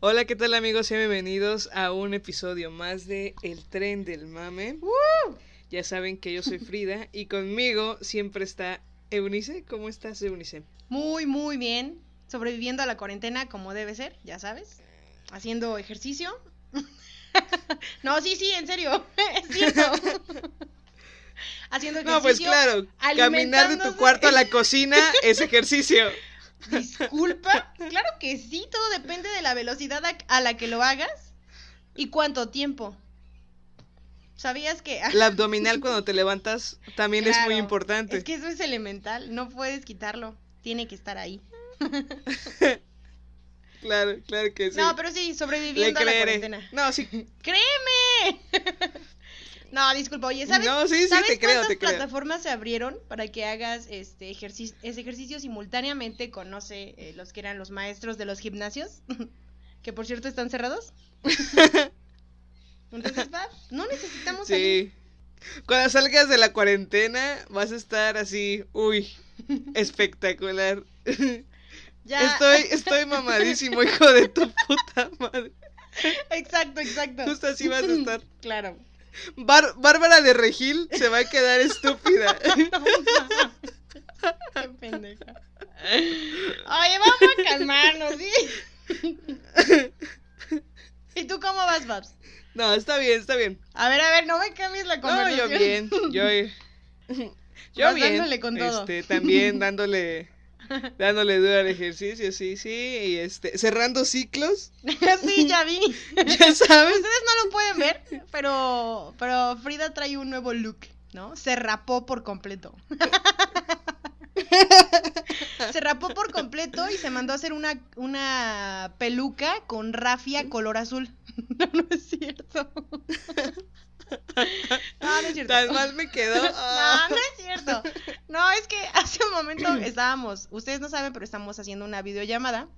Hola, ¿qué tal amigos? Sean bienvenidos a un episodio más de El tren del mame. Ya saben que yo soy Frida y conmigo siempre está Eunice. ¿Cómo estás, Eunice? Muy, muy bien. Sobreviviendo a la cuarentena como debe ser, ya sabes. Haciendo ejercicio. no, sí, sí, en serio. es cierto. Haciendo ejercicio. No, pues claro. Caminar de tu cuarto a la cocina es ejercicio. Disculpa. Claro que sí, todo depende de la velocidad a la que lo hagas y cuánto tiempo. ¿Sabías que... La abdominal cuando te levantas también es muy importante. Es que eso es elemental, no puedes quitarlo, tiene que estar ahí. claro, claro que sí. No, pero sí, sobreviviendo a la cuarentena. No, sí. ¡Créeme! No, disculpa, oye, ¿sabes, no, sí, sí, ¿sabes te creo, cuántas te creo. plataformas se abrieron para que hagas este ejercicio, ese ejercicio simultáneamente con, no sé, eh, los que eran los maestros de los gimnasios? que por cierto están cerrados. Entonces, va, no necesitamos Sí. salir. Cuando salgas de la cuarentena vas a estar así, uy, espectacular. Ya. Estoy, estoy mamadísimo, hijo de tu puta madre. Exacto, exacto. Justo así vas a estar. Claro. Bar- Bárbara de Regil se va a quedar estúpida. Qué pendeja. Oye, vamos a calmarnos, ¿sí? ¿Y tú cómo vas, Babs? No, está bien, está bien. A ver, a ver, no me cambies la No, conversación. yo bien, yo, yo Vas bien. dándole con todo. Este, también dándole, dándole duro al ejercicio, sí, sí, y este, cerrando ciclos, sí, ya vi. ya sabes. Ustedes no lo pueden ver, pero, pero Frida trae un nuevo look, ¿no? Se rapó por completo. se rapó por completo y se mandó a hacer una, una peluca con rafia color azul. No, no es cierto. No, no es cierto. Tan mal me quedó. Ah. No, no es cierto. No, es que hace un momento estábamos, ustedes no saben, pero estamos haciendo una videollamada.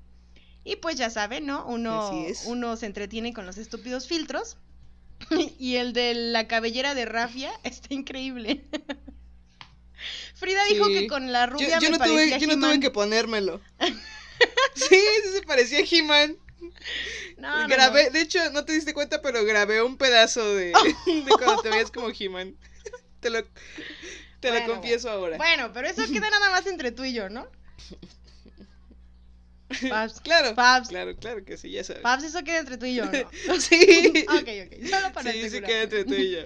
Y pues ya saben, ¿no? Uno, uno se entretiene con los estúpidos filtros. Y el de la cabellera de Rafia está increíble. Frida dijo que con la rubia yo me no tuve, yo no tuve que ponérmelo. Sí, sí se parecía a He-Man. No, no, grabé, no. de hecho, no te diste cuenta, pero grabé un pedazo de, de cuando te veías como He-Man. Te lo, te Bueno, lo confieso ahora. Bueno, pero eso queda nada más entre tú y yo, ¿no? Paps, Claro, Paps. claro, claro que sí, ya sabes. Paps, eso queda entre tú y yo, ¿no? Sí. Ok, ok, solo para sí, sí queda entre tú y yo.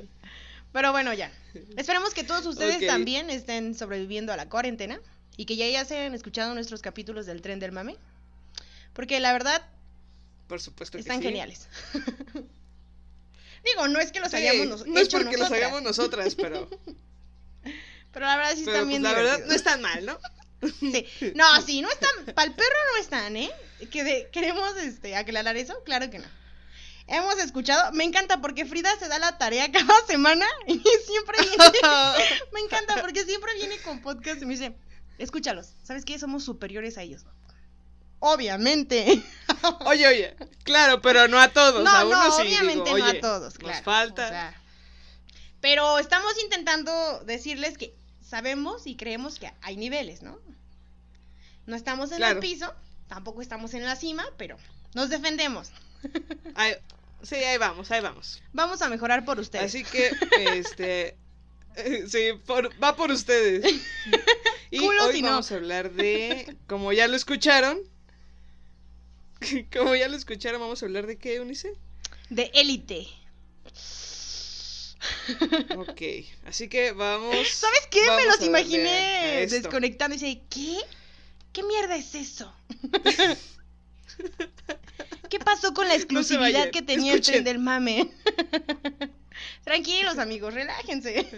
Pero bueno, ya. Esperemos que todos ustedes también estén sobreviviendo a la cuarentena y que ya, ya se hayan escuchado nuestros capítulos del tren del mame. Porque la verdad, Por supuesto que están sí. geniales. Digo, no es que los Sí, hayamos nos- no es porque los hagamos nosotras, pero, Pero la verdad sí pero están pues, bien la verdad no están mal, ¿no? Sí. No, sí, no están. Para el perro no están, ¿eh? Que de- queremos este, aclarar eso. Claro que no. Hemos escuchado. Me encanta porque Frida se da la tarea cada semana y siempre viene. me encanta porque siempre viene con podcast y me dice: Escúchalos. ¿Sabes qué? Somos superiores a ellos. Obviamente. Oye, oye, claro, pero no a todos, no, a uno no, sí. obviamente digo, no oye, a todos, claro. Nos falta. o sea, pero estamos intentando decirles que sabemos y creemos que hay niveles, ¿no? No estamos en Claro. el piso, tampoco estamos en la cima, pero nos defendemos. Ahí- sí, ahí vamos, ahí vamos. Vamos a mejorar por ustedes. Así que, este, eh, sí, por- va por ustedes. Y Culo hoy si no. vamos a hablar de, como ya lo escucharon, como ya lo escucharon, vamos a hablar de qué, Unice. De élite. Ok, así que vamos. ¿Sabes qué? Me los imaginé desconectando y dice, ¿qué? ¿Qué mierda es eso? ¿Qué pasó con la exclusividad que tenía el tren escuchen. del mame? Tranquilos, amigos, relájense.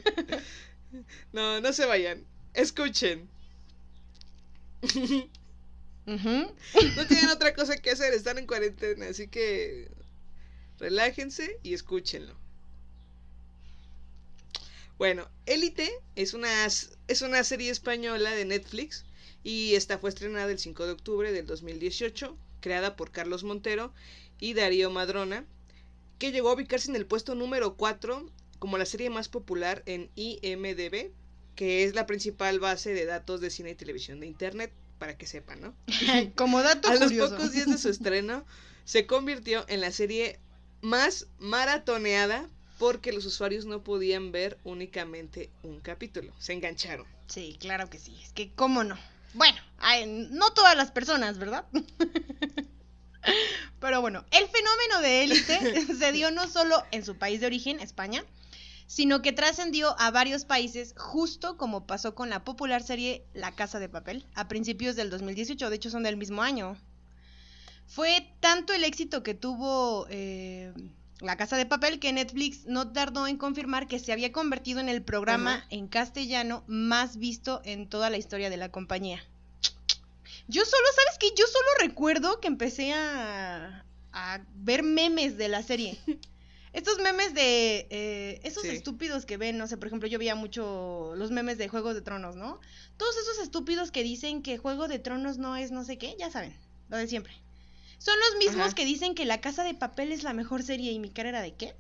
No, no se vayan. Escuchen. No tienen otra cosa que hacer, están en cuarentena, así que relájense y escúchenlo. Bueno, Élite es una, es una serie española de Netflix y esta fue estrenada el 5 de octubre del 2018, creada por Carlos Montero y Darío Madrona, que llegó a ubicarse en el puesto número 4 como la serie más popular en IMDB, que es la principal base de datos de cine y televisión de Internet, para que sepan, ¿no? Como dato A los pocos días de su estreno, se convirtió en la serie más maratoneada porque los usuarios no podían ver únicamente un capítulo. Se engancharon. Sí, claro que sí. Es que, ¿cómo no? Bueno, no todas las personas, ¿verdad? Pero bueno, el fenómeno de élite se dio no solo en su país de origen, España, sino que trascendió a varios países, justo como pasó con la popular serie La Casa de Papel, a principios del 2018, de hecho son del mismo año. Fue tanto el éxito que tuvo eh, La Casa de Papel que Netflix no tardó en confirmar que se había convertido en el programa en castellano más visto en toda la historia de la compañía. Yo solo, ¿sabes qué? Yo solo recuerdo que empecé a, a ver memes de la serie. Estos memes de eh, esos Sí. estúpidos que ven, no sé, por ejemplo, yo veía mucho los memes de Juegos de Tronos, ¿no? Todos esos estúpidos que dicen que Juego de Tronos no es no sé qué, ya saben, lo de siempre. Son los mismos Ajá. que dicen que La Casa de Papel es la mejor serie y mi cara era de qué?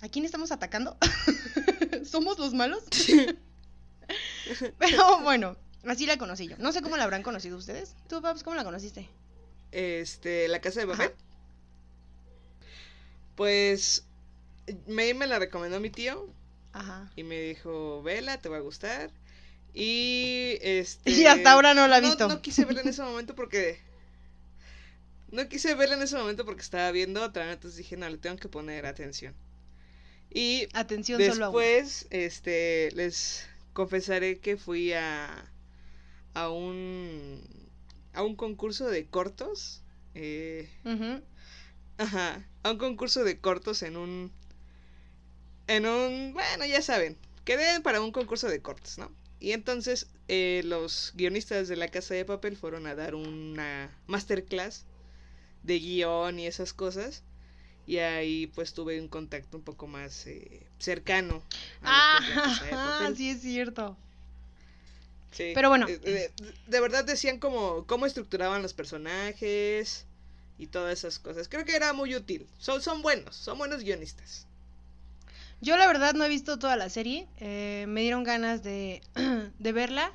¿A quién estamos atacando? ¿Somos los malos? Pero bueno, así la conocí yo. No sé cómo la habrán conocido ustedes. ¿Tú, Paps, cómo la conociste? Este, La Casa de Papel. Ajá. Pues me, me la recomendó mi tío Ajá. y me dijo, vela, te va a gustar. Y este... Y hasta ahora no la he no- visto. No, quise verla en ese momento porque... No quise verla en ese momento porque estaba viendo otra, entonces dije, no, le tengo que poner atención. Y Atención solo después, este, les confesaré que fui a, a un, a un concurso de cortos. eh. Ajá, a un concurso de cortos en un... En un... Bueno, ya saben, quedé para un concurso de cortos, ¿no? Y entonces eh, los guionistas de la Casa de Papel fueron a dar una masterclass de guion y esas cosas. Y ahí pues tuve un contacto un poco más eh, cercano. a Ah, sí es cierto. Sí, Pero bueno. eh, De, de verdad decían como cómo estructuraban los personajes y todas esas cosas. Creo que era muy útil. Son, son buenos, son buenos guionistas. Yo la verdad no he visto toda la serie. eh, me dieron ganas de, de verla.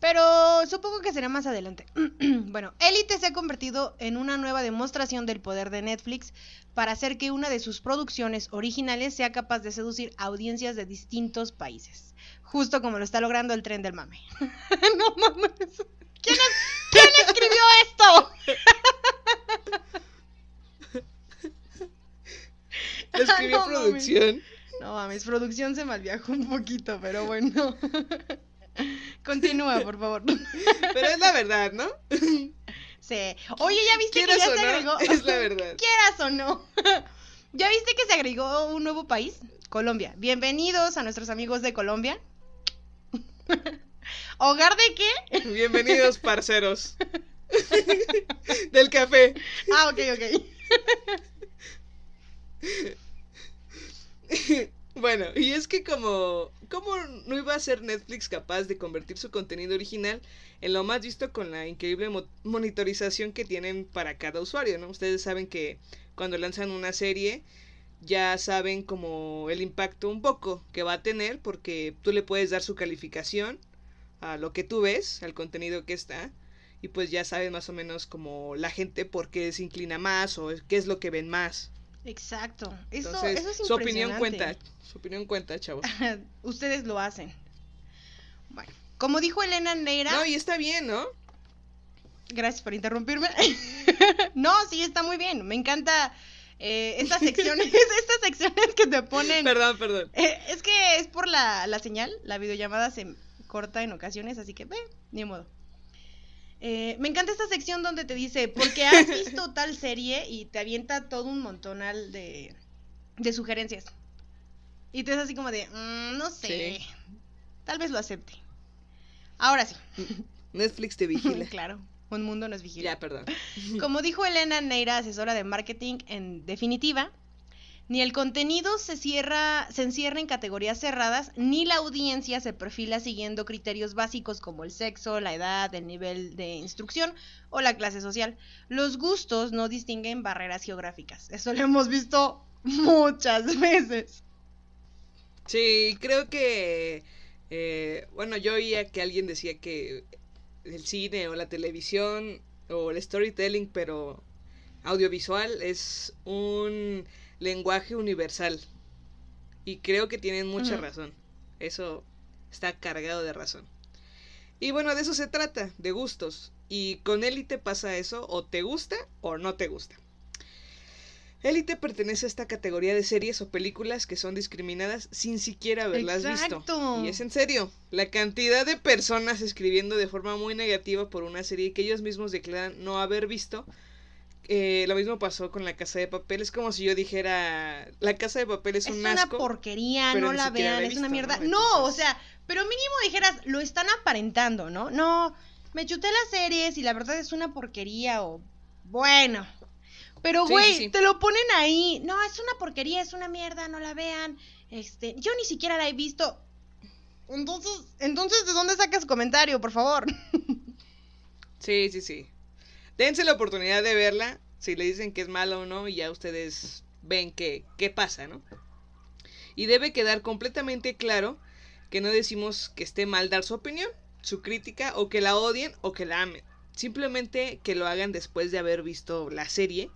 Pero supongo que será más adelante. bueno, Elite se ha convertido en una nueva demostración del poder de Netflix para hacer que una de sus producciones originales sea capaz de seducir a audiencias de distintos países. Justo como lo está logrando el tren del mame. no mames. ¿Quién, es- quién escribió esto? Lo escribió No mames. producción. No mames, producción se malviajó un poquito, pero bueno. Continúa, por favor. Pero es la verdad, ¿no? Sí. Oye, ¿ya viste que ya se no, agregó? es la verdad. Quieras o no. ¿Ya viste que se agregó un nuevo país? Colombia. Bienvenidos a nuestros amigos de Colombia. ¿Hogar de qué? Bienvenidos, parceros. Del café. Ah, ok, ok. Bueno, y es que como, ¿cómo no iba a ser Netflix capaz de convertir su contenido original en lo más visto con la increíble mo- monitorización que tienen para cada usuario, ¿no? Ustedes saben que cuando lanzan una serie ya saben como el impacto un poco que va a tener porque tú le puedes dar su calificación a lo que tú ves, al contenido que está y pues ya saben más o menos como la gente por qué se inclina más o qué es lo que ven más. Exacto. Eso, Entonces, eso es su opinión cuenta, su opinión cuenta, chavos. Ustedes lo hacen. Bueno, como dijo Elena Neira. No, y está bien, ¿no? Gracias por interrumpirme. no, sí, está muy bien. Me encanta eh, estas secciones, estas secciones que te ponen. Perdón, perdón. Eh, es que es por la, la señal, la videollamada se corta en ocasiones, así que, ve, ni modo. Eh, me encanta esta sección donde te dice, porque has visto tal serie y te avienta todo un montonal de, de sugerencias. Y te es así como de, "Mm, no sé, Sí. tal vez lo acepte. Ahora sí, Netflix te vigila. claro, un mundo nos vigila. ya, perdón. Como dijo Elena Neira, asesora de marketing, en definitiva, ni el contenido se cierra, se encierra en categorías cerradas, ni la audiencia se perfila siguiendo criterios básicos como el sexo, la edad, el nivel de instrucción o la clase social. Los gustos no distinguen barreras geográficas. Eso lo hemos visto muchas veces. Sí, creo que, eh, bueno, yo oía que alguien decía que el cine o la televisión o el storytelling, pero audiovisual, es un lenguaje universal. Y creo que tienen mucha razón. Eso está cargado de razón. Y bueno, de eso se trata, de gustos. Y con Élite pasa eso, o te gusta o no te gusta. Élite pertenece a esta categoría de series o películas que son discriminadas sin siquiera haberlas Exacto. visto. Y es en serio, la cantidad de personas escribiendo de forma muy negativa por una serie que ellos mismos declaran no haber visto. Eh, lo mismo pasó con La Casa de Papel. Es como si yo dijera, La Casa de Papel es, Es un una asco. porquería, pero no ni la vean, la es una mierda. ¿no? No, o sea, pero mínimo dijeras, lo están aparentando, ¿no? No, me chuté las series y la verdad es una porquería o bueno. Pero güey, sí, sí. te lo ponen ahí. No, es una porquería, es una mierda, no la vean. Este, yo ni siquiera la he visto. Entonces, entonces ¿de dónde sacas comentario, por favor? Sí, sí, sí. Dense la oportunidad de verla. Si le dicen que es mala o no, y ya ustedes ven qué, qué pasa, ¿no? Y debe quedar completamente claro que no decimos que esté mal dar su opinión, su crítica, o que la odien o que la amen. Simplemente que lo hagan después de haber visto la serie,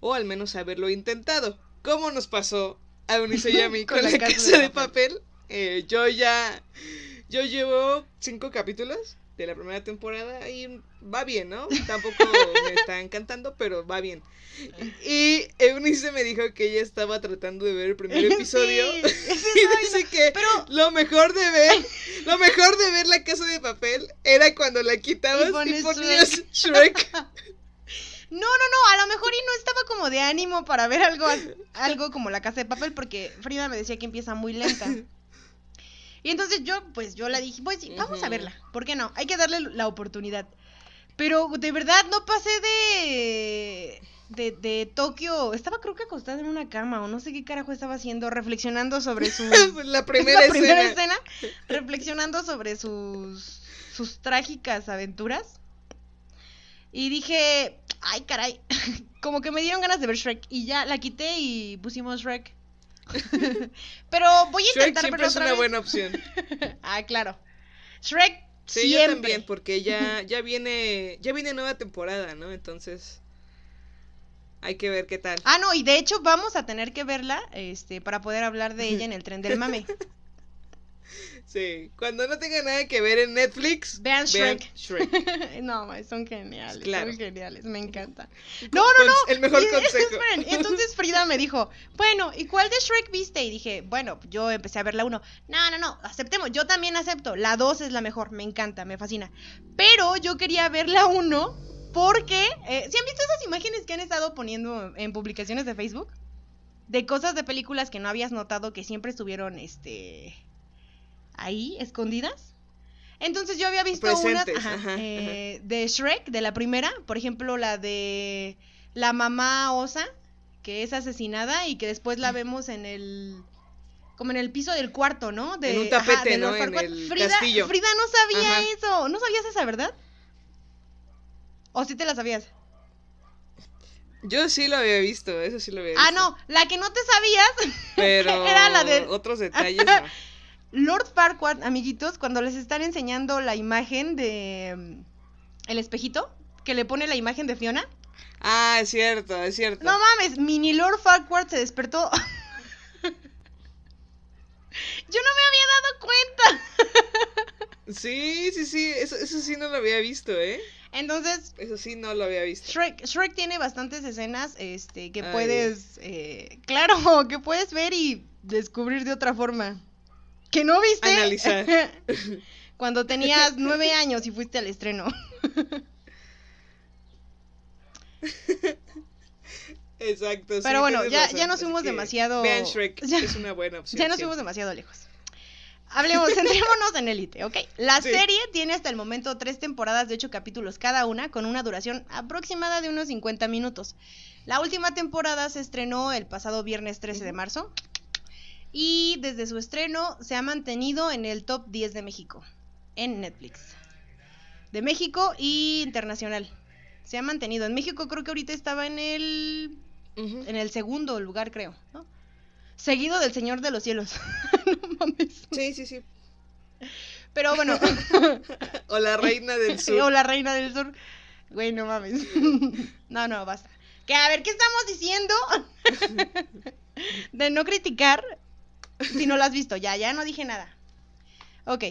o al menos haberlo intentado. Como nos pasó a Eunice y a mí con, la, casa, de papel. Eh, yo ya. Yo llevo cinco capítulos de la primera temporada y va bien, ¿no? Tampoco me está encantando, pero va bien. Y Eunice me dijo que ella estaba tratando de ver el primer episodio. Sí, Y dice que Pero- lo mejor de ver, lo mejor de ver la casa de papel era cuando la quitabas Y y, ponías Shrek. No, no, no, a lo mejor y no estaba como de ánimo para ver algo, algo como la casa de papel, porque Frida me decía que empieza muy lenta. Y entonces yo, pues yo la dije, pues sí, vamos a verla, ¿por qué no? Hay que darle la oportunidad. Pero de verdad no pasé de, de, de Tokio, estaba creo que acostada en una cama o no sé qué carajo estaba haciendo, reflexionando sobre la primera la primera escena. escena, reflexionando sobre sus, sus trágicas aventuras. Y dije, ay caray, como que me dieron ganas de ver Shrek. Y ya la quité y pusimos Shrek. pero voy a Shrek intentar siempre verlo es una vez. buena opción. ah, claro. Shrek Sí, yo siempre. también, porque ya, ya viene, ya viene nueva temporada, ¿no? Entonces, hay que ver qué tal. Ah, no, y de hecho vamos a tener que verla este, para poder hablar de ella en el tren del mame. Sí, cuando no tenga nada que ver en Netflix, Vean Shrek. Shrek. no, son geniales, Claro. son geniales, me encanta. No, no, no. El mejor Y- consejo. Esperen, entonces Frida me dijo, bueno, ¿y cuál de Shrek viste? Y dije, bueno, yo empecé a ver la 1. No, no, no, aceptemos, yo también acepto. La 2 es la mejor, me encanta, me fascina. Pero yo quería ver la 1 porque, eh, ¿sí han visto esas imágenes que han estado poniendo en publicaciones de Facebook? De cosas de películas que no habías notado que siempre estuvieron, este, ahí, escondidas. Entonces yo había visto unas Presentes, ajá, ajá, eh, de Shrek, de la primera, por ejemplo, la de la mamá osa, que es asesinada y que después la vemos en el como en el piso del cuarto, ¿no? De, En un tapete, de ¿no? En el Frida, castillo. Frida no sabía eso, ¿no sabías esa, verdad? ¿O sí te la sabías? Yo sí lo había visto, eso sí lo había visto. Ah, no, la que no te sabías Pero era la de- otros detalles no. Lord Farquaad, amiguitos, cuando les están enseñando la imagen de mm, el espejito que le pone la imagen de Fiona. Ah, es cierto, es cierto. No mames, mini Lord Farquaad se despertó. Yo no me había dado cuenta. Sí, sí, sí, eso, eso sí no lo había visto, ¿eh? Entonces, Eso sí no lo había visto. Shrek, Shrek tiene bastantes escenas este, que Ay. puedes, eh, claro, que puedes ver y descubrir de otra forma. Que no viste Analizar. cuando tenías nueve años y fuiste al estreno. Exacto. sí, Pero bueno, ya, ya nos fuimos que demasiado. Vean Shrek, Ya- es una buena opción. Ya nos fuimos demasiado lejos. Hablemos, centrémonos en Elite, ¿ok? La Sí. serie tiene hasta el momento tres temporadas de ocho capítulos cada una, con una duración aproximada de unos 50 minutos. La última temporada se estrenó el pasado viernes 13 de marzo y desde su estreno se ha mantenido en el top 10 de México, en Netflix. De México y internacional. Se ha mantenido. En México creo que ahorita estaba en el en el segundo lugar, creo, ¿no? Seguido del Señor de los Cielos. no mames. Sí, sí, sí. Pero bueno, O la reina del sur. o la Reina del Sur. Güey, no mames. no, no, basta. Que a ver, ¿qué estamos diciendo? de no criticar si no lo has visto. Ya, ya no dije nada. Ok.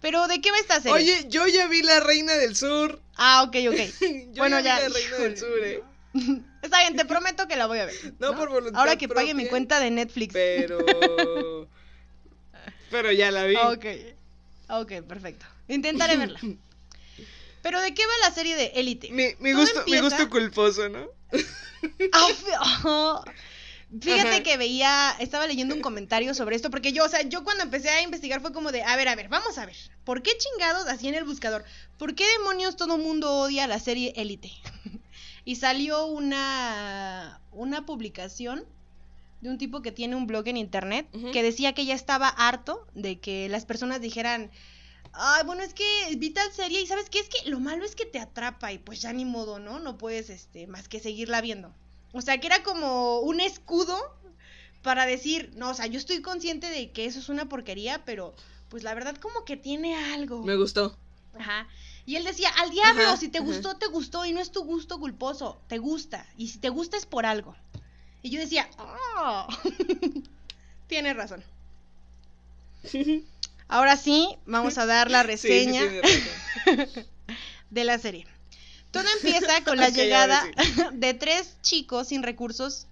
Pero ¿de qué va esta serie? Oye, yo ya vi la reina del sur. Ah, ok, ok. Yo Bueno, ya, ya, vi la reina del sur, eh. Está bien, te prometo que la voy a ver. No por voluntad Ahora que pague mi cuenta de Netflix. Pero. Pero ya la vi. Ok. Ok, perfecto. Intentaré verla. Pero ¿de qué va la serie de Élite? Mi, mi Todo gusto, empieza- gusto culposo, ¿no? Ah, oh. Fíjate que veía, estaba leyendo un comentario sobre esto, porque yo, o sea, yo cuando empecé a investigar fue como de, a ver, a ver, vamos a ver, ¿por qué chingados así en el buscador? ¿Por qué demonios todo mundo odia la serie Élite? y salió una, una publicación de un tipo que tiene un blog en internet que decía que ya estaba harto de que las personas dijeran, ay, bueno, es que vi tal serie y sabes qué, es que lo malo es que te atrapa y pues ya ni modo, ¿no? No puedes, este, más que seguirla viendo. O sea, que era como un escudo para decir, no, o sea, yo estoy consciente de que eso es una porquería, pero pues la verdad como que tiene algo. Me gustó. Ajá. Y él decía, al diablo, Ajá, si te ajá. gustó, te gustó y no es tu gusto culposo, te gusta. Y si te gusta es por algo. Y yo decía, oh, tiene razón. Ahora sí, vamos a dar la Sí, sí, reseña de la serie. Todo empieza con la llegada de tres chicos sin recursos,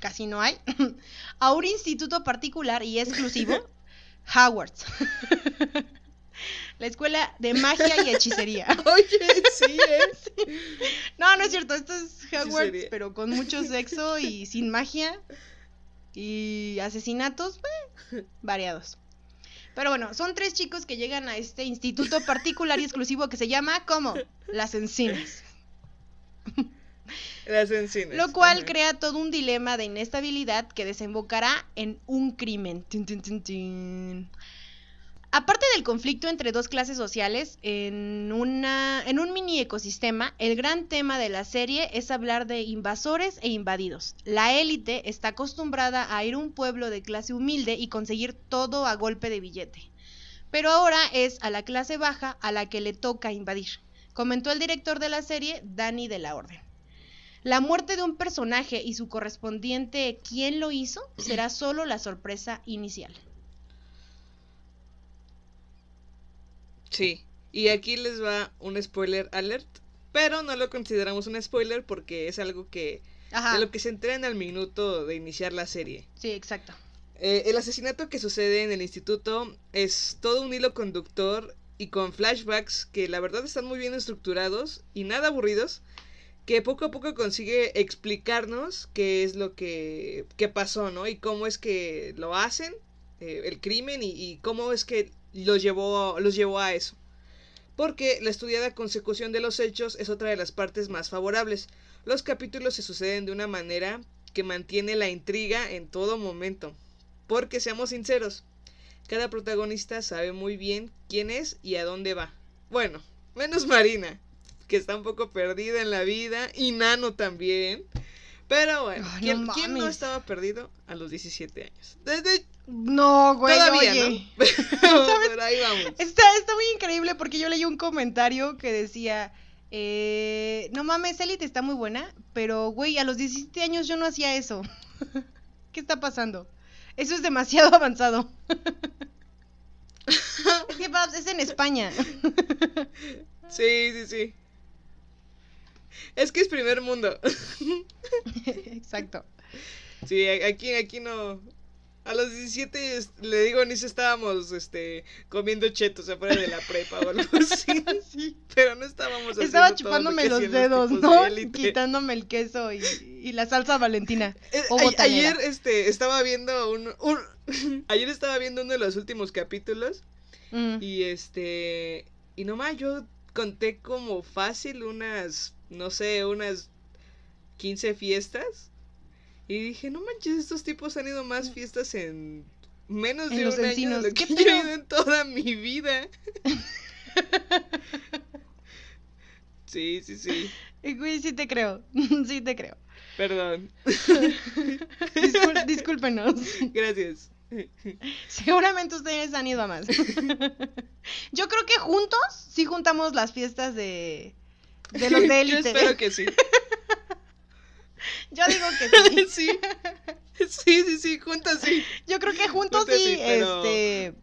casi no hay, a un instituto particular y exclusivo, Hogwarts. La escuela de magia y hechicería. Oye, sí, ¿eh? No, no es cierto, esto es Hogwarts, sería. pero con mucho sexo y sin magia y asesinatos eh, variados. Pero bueno, son tres chicos que llegan a este instituto particular y exclusivo que se llama ¿cómo? Las Encinas. Las encinas. Lo cual Ajá. crea todo un dilema de inestabilidad que desembocará en un crimen. Tin, tin, tin, tin. Aparte del conflicto entre dos clases sociales, en, una, en un mini ecosistema, el gran tema de la serie es hablar de invasores e invadidos. La élite está acostumbrada a ir a un pueblo de clase humilde y conseguir todo a golpe de billete. Pero ahora es a la clase baja a la que le toca invadir, comentó el director de la serie, Dani de la Orden. La muerte de un personaje y su correspondiente quién lo hizo será solo la sorpresa inicial. Sí. Y aquí les va un spoiler alert. Pero no lo consideramos un spoiler porque es algo que. Ajá. De lo que se entrena al minuto de iniciar la serie. Sí, exacto. Eh, el asesinato que sucede en el instituto es todo un hilo conductor y con flashbacks que la verdad están muy bien estructurados y nada aburridos, que poco a poco consigue explicarnos qué es lo que, que pasó, ¿no? Y cómo es que lo hacen, eh, el crimen y, y cómo es que los llevó, los llevó a eso. Porque la estudiada consecución de los hechos es otra de las partes más favorables. Los capítulos se suceden de una manera que mantiene la intriga en todo momento. Porque seamos sinceros, cada protagonista sabe muy bien quién es y a dónde va. Bueno, menos Marina, que está un poco perdida en la vida, y Nano también. Pero bueno, ¿quién, no quién no estaba perdido a los 17 años? Desde No, güey, todavía, oye. ¿no? Pero ahí vamos. Está, está muy increíble porque yo leí un comentario que decía, eh, no mames, Elite está muy buena, pero güey, a los 17 años yo no hacía eso. ¿Qué está pasando? Eso es demasiado avanzado. es que Babs, es en España. Sí, sí, sí. Es que es primer mundo. Exacto. Sí, aquí, aquí no. A los 17, es- le digo, ni si estábamos este, comiendo chetos afuera de la prepa o algo así. Sí. Pero no estábamos Estaba lo chupándome los dedos, ¿no? de. Quitándome el queso y, y la salsa valentina. Eh, o ayer este, estaba viendo un, un- ayer estaba viendo uno de los últimos capítulos Mm. y este y nomás yo conté como fácil unas no sé unas 15 fiestas y dije no manches estos tipos han ido más fiestas en menos En de los un año encinos. de lo ¿Qué que yo he ido en toda mi vida sí sí sí Güey, sí te creo. Sí te creo. perdón Discul- discúlpenos. gracias Seguramente ustedes han ido a más. Yo creo que juntos sí juntamos las fiestas de, de los de yo élite. espero que sí Yo digo que sí. sí. Sí, sí, sí, juntas sí. Yo creo que juntos Juntos sí, sí, pero- este.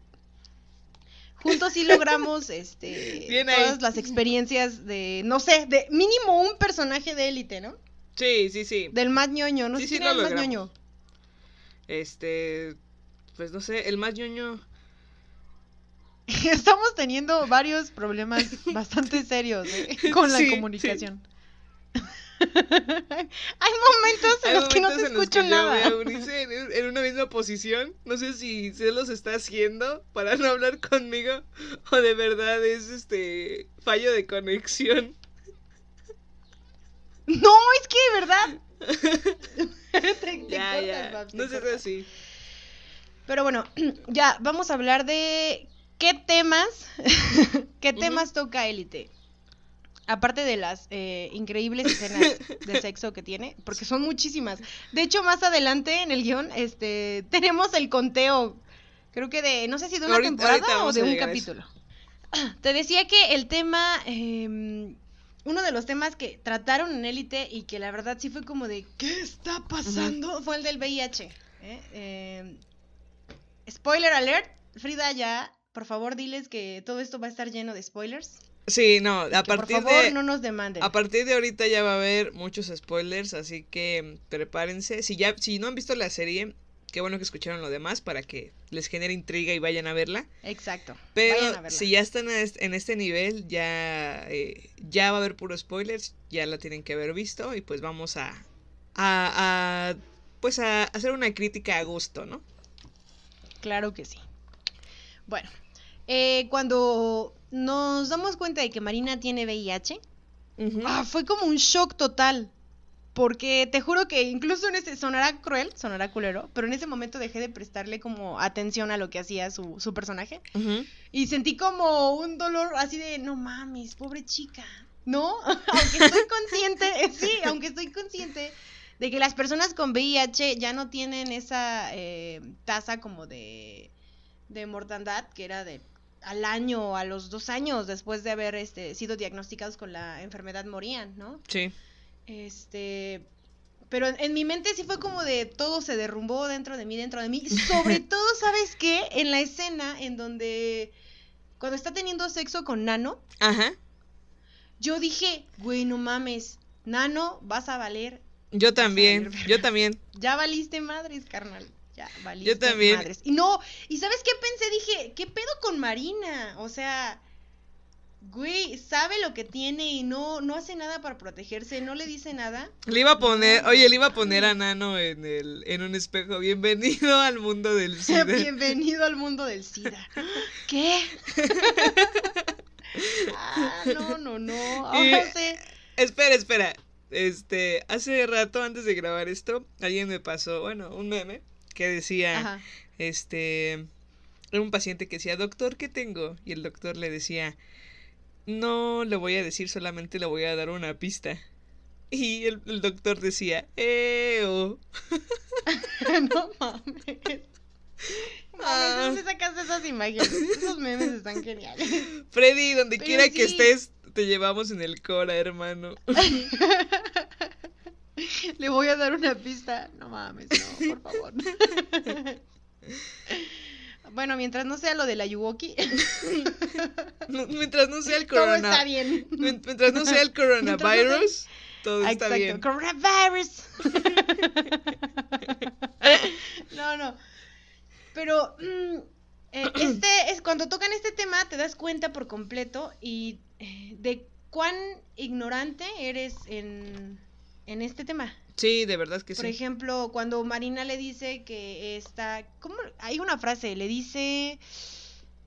Juntos sí logramos este Bien todas las experiencias de, no sé, de mínimo un personaje de élite, ¿no? Sí, sí, sí. Del más ñoño, no Sí, sé sí era lo el más ñoño. Este, pues no sé, el más ñoño. Estamos teniendo varios problemas bastante serios ¿eh? con la Sí, comunicación. Hay momentos en Hay los que no te escucho que yo nada. a Eunice en, en una misma posición. No sé si se los está haciendo para no hablar conmigo o de verdad es este fallo de conexión. No, es que de verdad. Te- te Ya, cortas, ya. Babs, No seas así. Pero bueno, ya vamos a hablar de qué temas, qué temas toca Élite. Aparte de las eh, increíbles escenas de sexo que tiene, porque son muchísimas. De hecho, más adelante en el guion, este, tenemos el conteo, creo que de, no sé si de una Ahorita- temporada ahorita o de un capítulo. Te decía que el tema, em, uno de los temas que trataron en Élite y que la verdad sí fue como de, ¿qué está pasando? Fue el del VIH. ¿eh? Em, spoiler alert, Frida ya, por favor diles que todo esto va a estar lleno de spoilers. Sí, no, a que por partir favor de no nos demanden. a partir de ahorita ya va a haber muchos spoilers, así que prepárense. Si ya si no han visto la serie, qué bueno que escucharon lo demás para que les genere intriga y vayan a verla. Exacto. vayan a Pero verla. si ya están en este nivel, ya, eh, ya va a haber puros spoilers, ya la tienen que haber visto y pues vamos a, a, a, pues a hacer una crítica a gusto, ¿no? Claro que sí. Bueno, eh, cuando nos damos cuenta de que Marina tiene VIH, ah, fue como un shock total. Porque te juro que incluso en ese, sonará cruel, sonará culero, pero en ese momento dejé de prestarle como atención a lo que hacía su, su personaje. Y sentí como un dolor así de, no mames, pobre chica, ¿no? aunque estoy consciente, eh, sí, aunque estoy consciente de que las personas con VIH ya no tienen esa eh, tasa como de, de mortandad que era de al año o a los dos años después de haber este, sido diagnosticados con la enfermedad morían, ¿no? Sí. Este, pero en, en mi mente sí fue como de todo se derrumbó dentro de mí, dentro de mí. Sobre todo, ¿sabes qué? En la escena en donde cuando está teniendo sexo con Nano, Ajá. yo dije, güey, no mames, Nano, vas a valer. Yo también, valer yo también. Ya valiste madres, carnal. Ya valiste Yo también. madres. Y no, y ¿sabes qué pensé? Dije, ¿qué pedo con Marina? O sea, güey, sabe lo que tiene y no, no hace nada para protegerse, no le dice nada. Le iba a poner, No. oye, le iba a poner a Nano en el, en un espejo. Bienvenido al mundo del SIDA. Bienvenido al mundo del SIDA. ¿Qué? ah, no, no, no. Ahora sé. Espera, espera. Este, hace rato antes de grabar esto, alguien me pasó, bueno, un meme que decía, Ajá. este, un paciente que decía, doctor, ¿qué tengo? Y el doctor le decía, no le voy a decir, solamente le voy a dar una pista. Y el, el doctor decía, ¡Eo! no mames. Mames, ¿de dónde sacas esas imágenes? Esos memes están geniales. Freddy, donde Pero quiera que estés, te llevamos en el Cora, hermano. Le voy a dar una pista. No mames, no, por favor. Bueno, mientras no sea lo de la Yuwoki, No- Mientras no sea el todo corona, está bien. mien- mientras no sea el coronavirus, todo está Exacto, bien. coronavirus. no, no. Pero mm, eh, este es cuando tocan este tema te das cuenta por completo y eh, de cuán ignorante eres en, en este tema. Sí, de verdad que Por sí. ejemplo, cuando Marina le dice que está, ¿cómo? Hay una frase, le dice,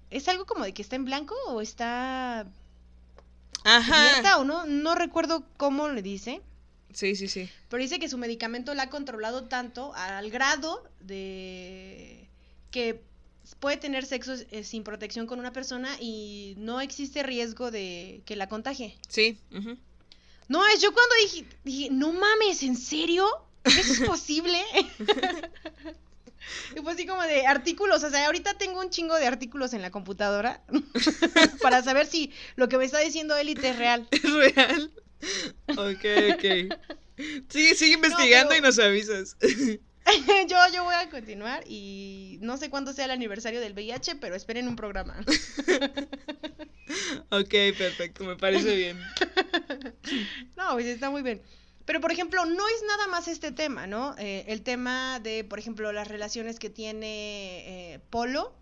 es algo como de que está en blanco o está Ajá. abierta o no, no recuerdo cómo le dice, Sí, sí, sí. pero dice que su medicamento la ha controlado tanto al grado de que puede tener sexo eh, sin protección con una persona y no existe riesgo de que la contagie. Sí. ujú. No, es yo cuando dije, dije, no mames, ¿en serio? ¿Eso es posible? y fue así como de artículos, o sea, ahorita tengo un chingo de artículos en la computadora para saber si lo que me está diciendo Élite es real. ¿Es real? Ok, ok. Sí, sigue investigando pero- y nos avisas. yo, yo voy a continuar y no sé cuándo sea el aniversario del VIH, pero esperen un programa. ok, perfecto, me parece bien. No, pues está muy bien. Pero, por ejemplo, no es nada más este tema, ¿no? Eh, el tema de, por ejemplo, las relaciones que tiene eh, Polo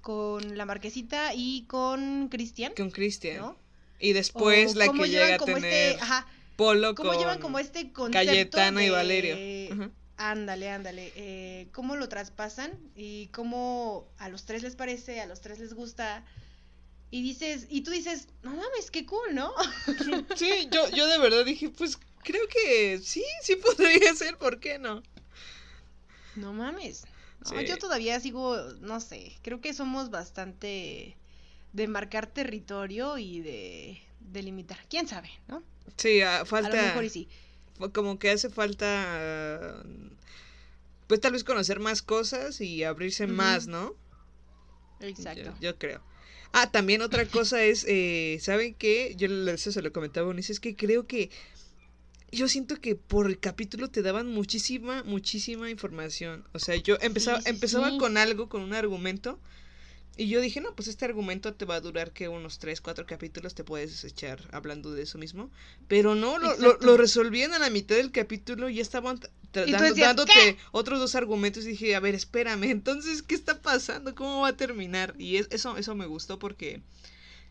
con la marquesita y con Cristian, Con Cristian. ¿no? Y después O la que llega a como tener este, ajá, Polo cómo con llevan como este concepto Cayetana y Valerio. Ujú. Ándale, ándale. eh, cómo lo traspasan y cómo a los tres les parece, a los tres les gusta. Y dices, y tú dices, no mames, qué cool, ¿no? Sí, yo, yo de verdad dije, pues creo que sí, sí podría ser, ¿por qué no? No mames. No, Sí. yo todavía sigo, no sé, creo que somos bastante de marcar territorio y de delimitar. ¿Quién sabe, no? Sí, ah, A falta, lo mejor y sí. Como que hace falta, pues tal vez conocer más cosas y abrirse más, ¿no? Exacto. Yo, yo creo. Ah, también otra cosa es, eh, ¿saben qué? Yo eso se lo comentaba a Eunice, es que creo que yo siento que por el capítulo te daban muchísima, muchísima información. O sea, yo empezaba, sí, empezaba sí. con algo, con un argumento, y yo dije, no, pues este argumento te va a durar que unos 3, 4 capítulos te puedes echar hablando de eso mismo. Pero no, lo, lo, lo resolvían a la mitad del capítulo y ya estaban dando- decías, dándote ¿qué? otros dos argumentos y dije, a ver, espérame, entonces, ¿qué está pasando? ¿Cómo va a terminar? Y es- eso, eso me gustó porque,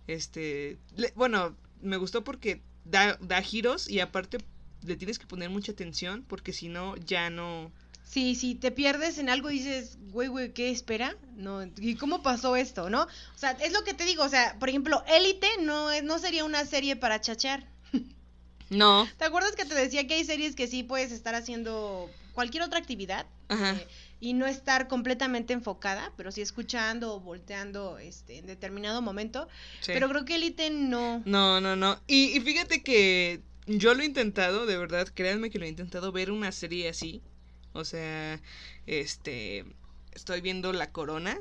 este, le- bueno, me gustó porque da, da giros y aparte le tienes que poner mucha atención porque si no, ya no... Sí, si te pierdes en algo y dices, güey, güey, ¿qué espera? No, ¿y cómo pasó esto, no? O sea, es lo que te digo, o sea, por ejemplo, Élite no, es- no sería una serie para chachear. No. ¿Te acuerdas que te decía que hay series que sí puedes estar haciendo cualquier otra actividad Ajá. eh, y no estar completamente enfocada, pero sí escuchando o volteando este, en determinado momento? sí. Pero creo que Élite no. No, no, no. Y, y fíjate que yo lo he intentado, de verdad, créanme que lo he intentado ver una serie así. O sea, este, estoy viendo La Corona,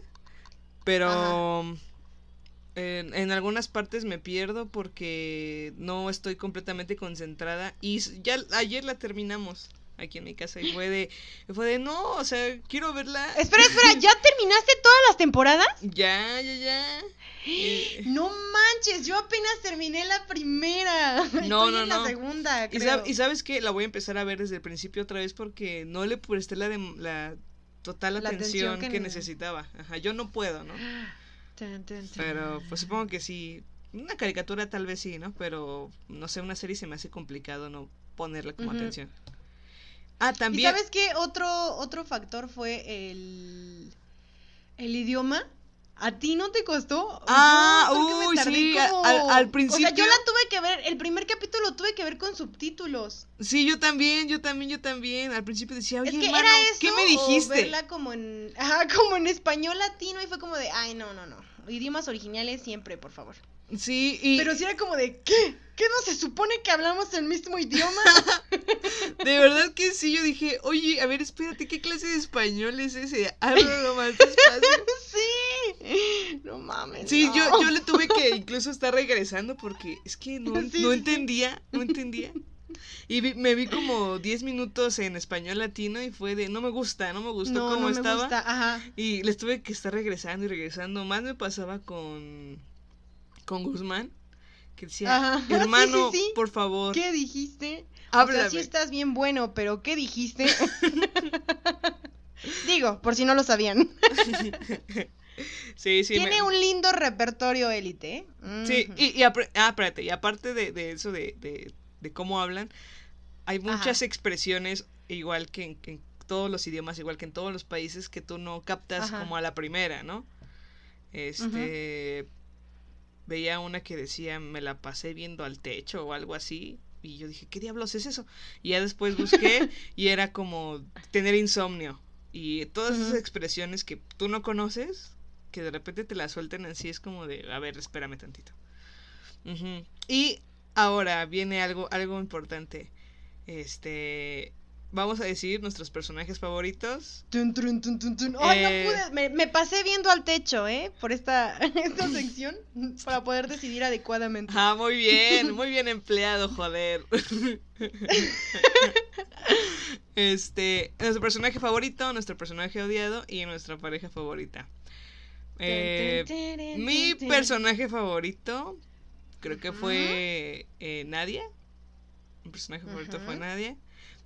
pero en, en algunas partes me pierdo porque no estoy completamente concentrada. Y ya ayer la terminamos aquí en mi casa y fue de, fue de, no, o sea, quiero verla. Espera, espera, ¿ya terminaste todas las temporadas? Ya, ya, ya. No manches, yo apenas terminé la primera. No, Estoy no, en la no. segunda, Y, creo. sab- y sabes que la voy a empezar a ver desde el principio otra vez porque no le presté la, dem- la total La atención, atención que que, ne- necesitaba. Ajá, yo no puedo, ¿no? Tan, tan, tan. Pero pues supongo que sí. Una caricatura tal vez sí, ¿no? Pero no sé, una serie se me hace complicado no ponerle como atención. Ah, ¿Y también. sabes qué? Otro, otro factor fue el, el idioma. ¿A ti no te costó? Ah, Yo uy, sí, como- al- al O sea, yo principio- la tuve que ver, el primer capítulo tuve que ver con subtítulos. Sí, yo también, yo también, yo también. Al principio decía, oye, es que hermano, era eso ¿qué me o dijiste? verla como en, ajá, como en español latino y fue como de, ay, no, no, no. Idiomas originales siempre, por favor. Sí, y Pero sí era como de, ¿qué? ¿Qué no se supone que hablamos el mismo idioma? de verdad que sí, yo dije, oye, a ver, espérate, ¿qué clase de español es ese? Háblalo más despacio. sí. No mames. Sí, no. yo, yo le tuve que incluso estar regresando porque es que no, Sí, no sí, entendía, no entendía. Y vi- me vi como 10 minutos en español latino y fue de, no me gusta, no me gustó no, cómo no me estaba. gusta, ajá. Y les tuve que estar regresando y regresando. Más me pasaba con, con Guzmán, que decía, Ajá. Hermano, sí, sí. por favor, ¿Qué dijiste? O háblame. sea, sí estás bien bueno, pero ¿qué dijiste? Digo, por si no lo sabían. Sí, sí. Tiene me- un lindo repertorio élite. ¿eh? Sí, y, ah, espérate, y aparte de, de eso de, de, de cómo hablan, hay muchas expresiones igual que en, que en todos los idiomas, igual que en todos los países, que tú no captas Ajá. como a la primera, ¿no? Este. Veía una que decía, me la pasé viendo al techo o algo así. Y yo dije, ¿qué diablos es eso? Y ya después busqué y era como tener insomnio. Y todas esas expresiones que tú no conoces, que de repente te las suelten así, es como de, a ver, espérame tantito. Y ahora viene algo, algo importante. Este, vamos a decir nuestros personajes favoritos. Tun, trun, tun, tun, tun. Ay, Eh. no pude. Me, me pasé viendo al techo, ¿eh? Por esta, esta sección. Para poder decidir adecuadamente. Ah, muy bien, muy bien empleado, joder. Este, nuestro personaje favorito, nuestro personaje odiado y nuestra pareja favorita. Eh, mi personaje favorito creo que fue eh, Nadia. Mi personaje favorito fue. Nadia.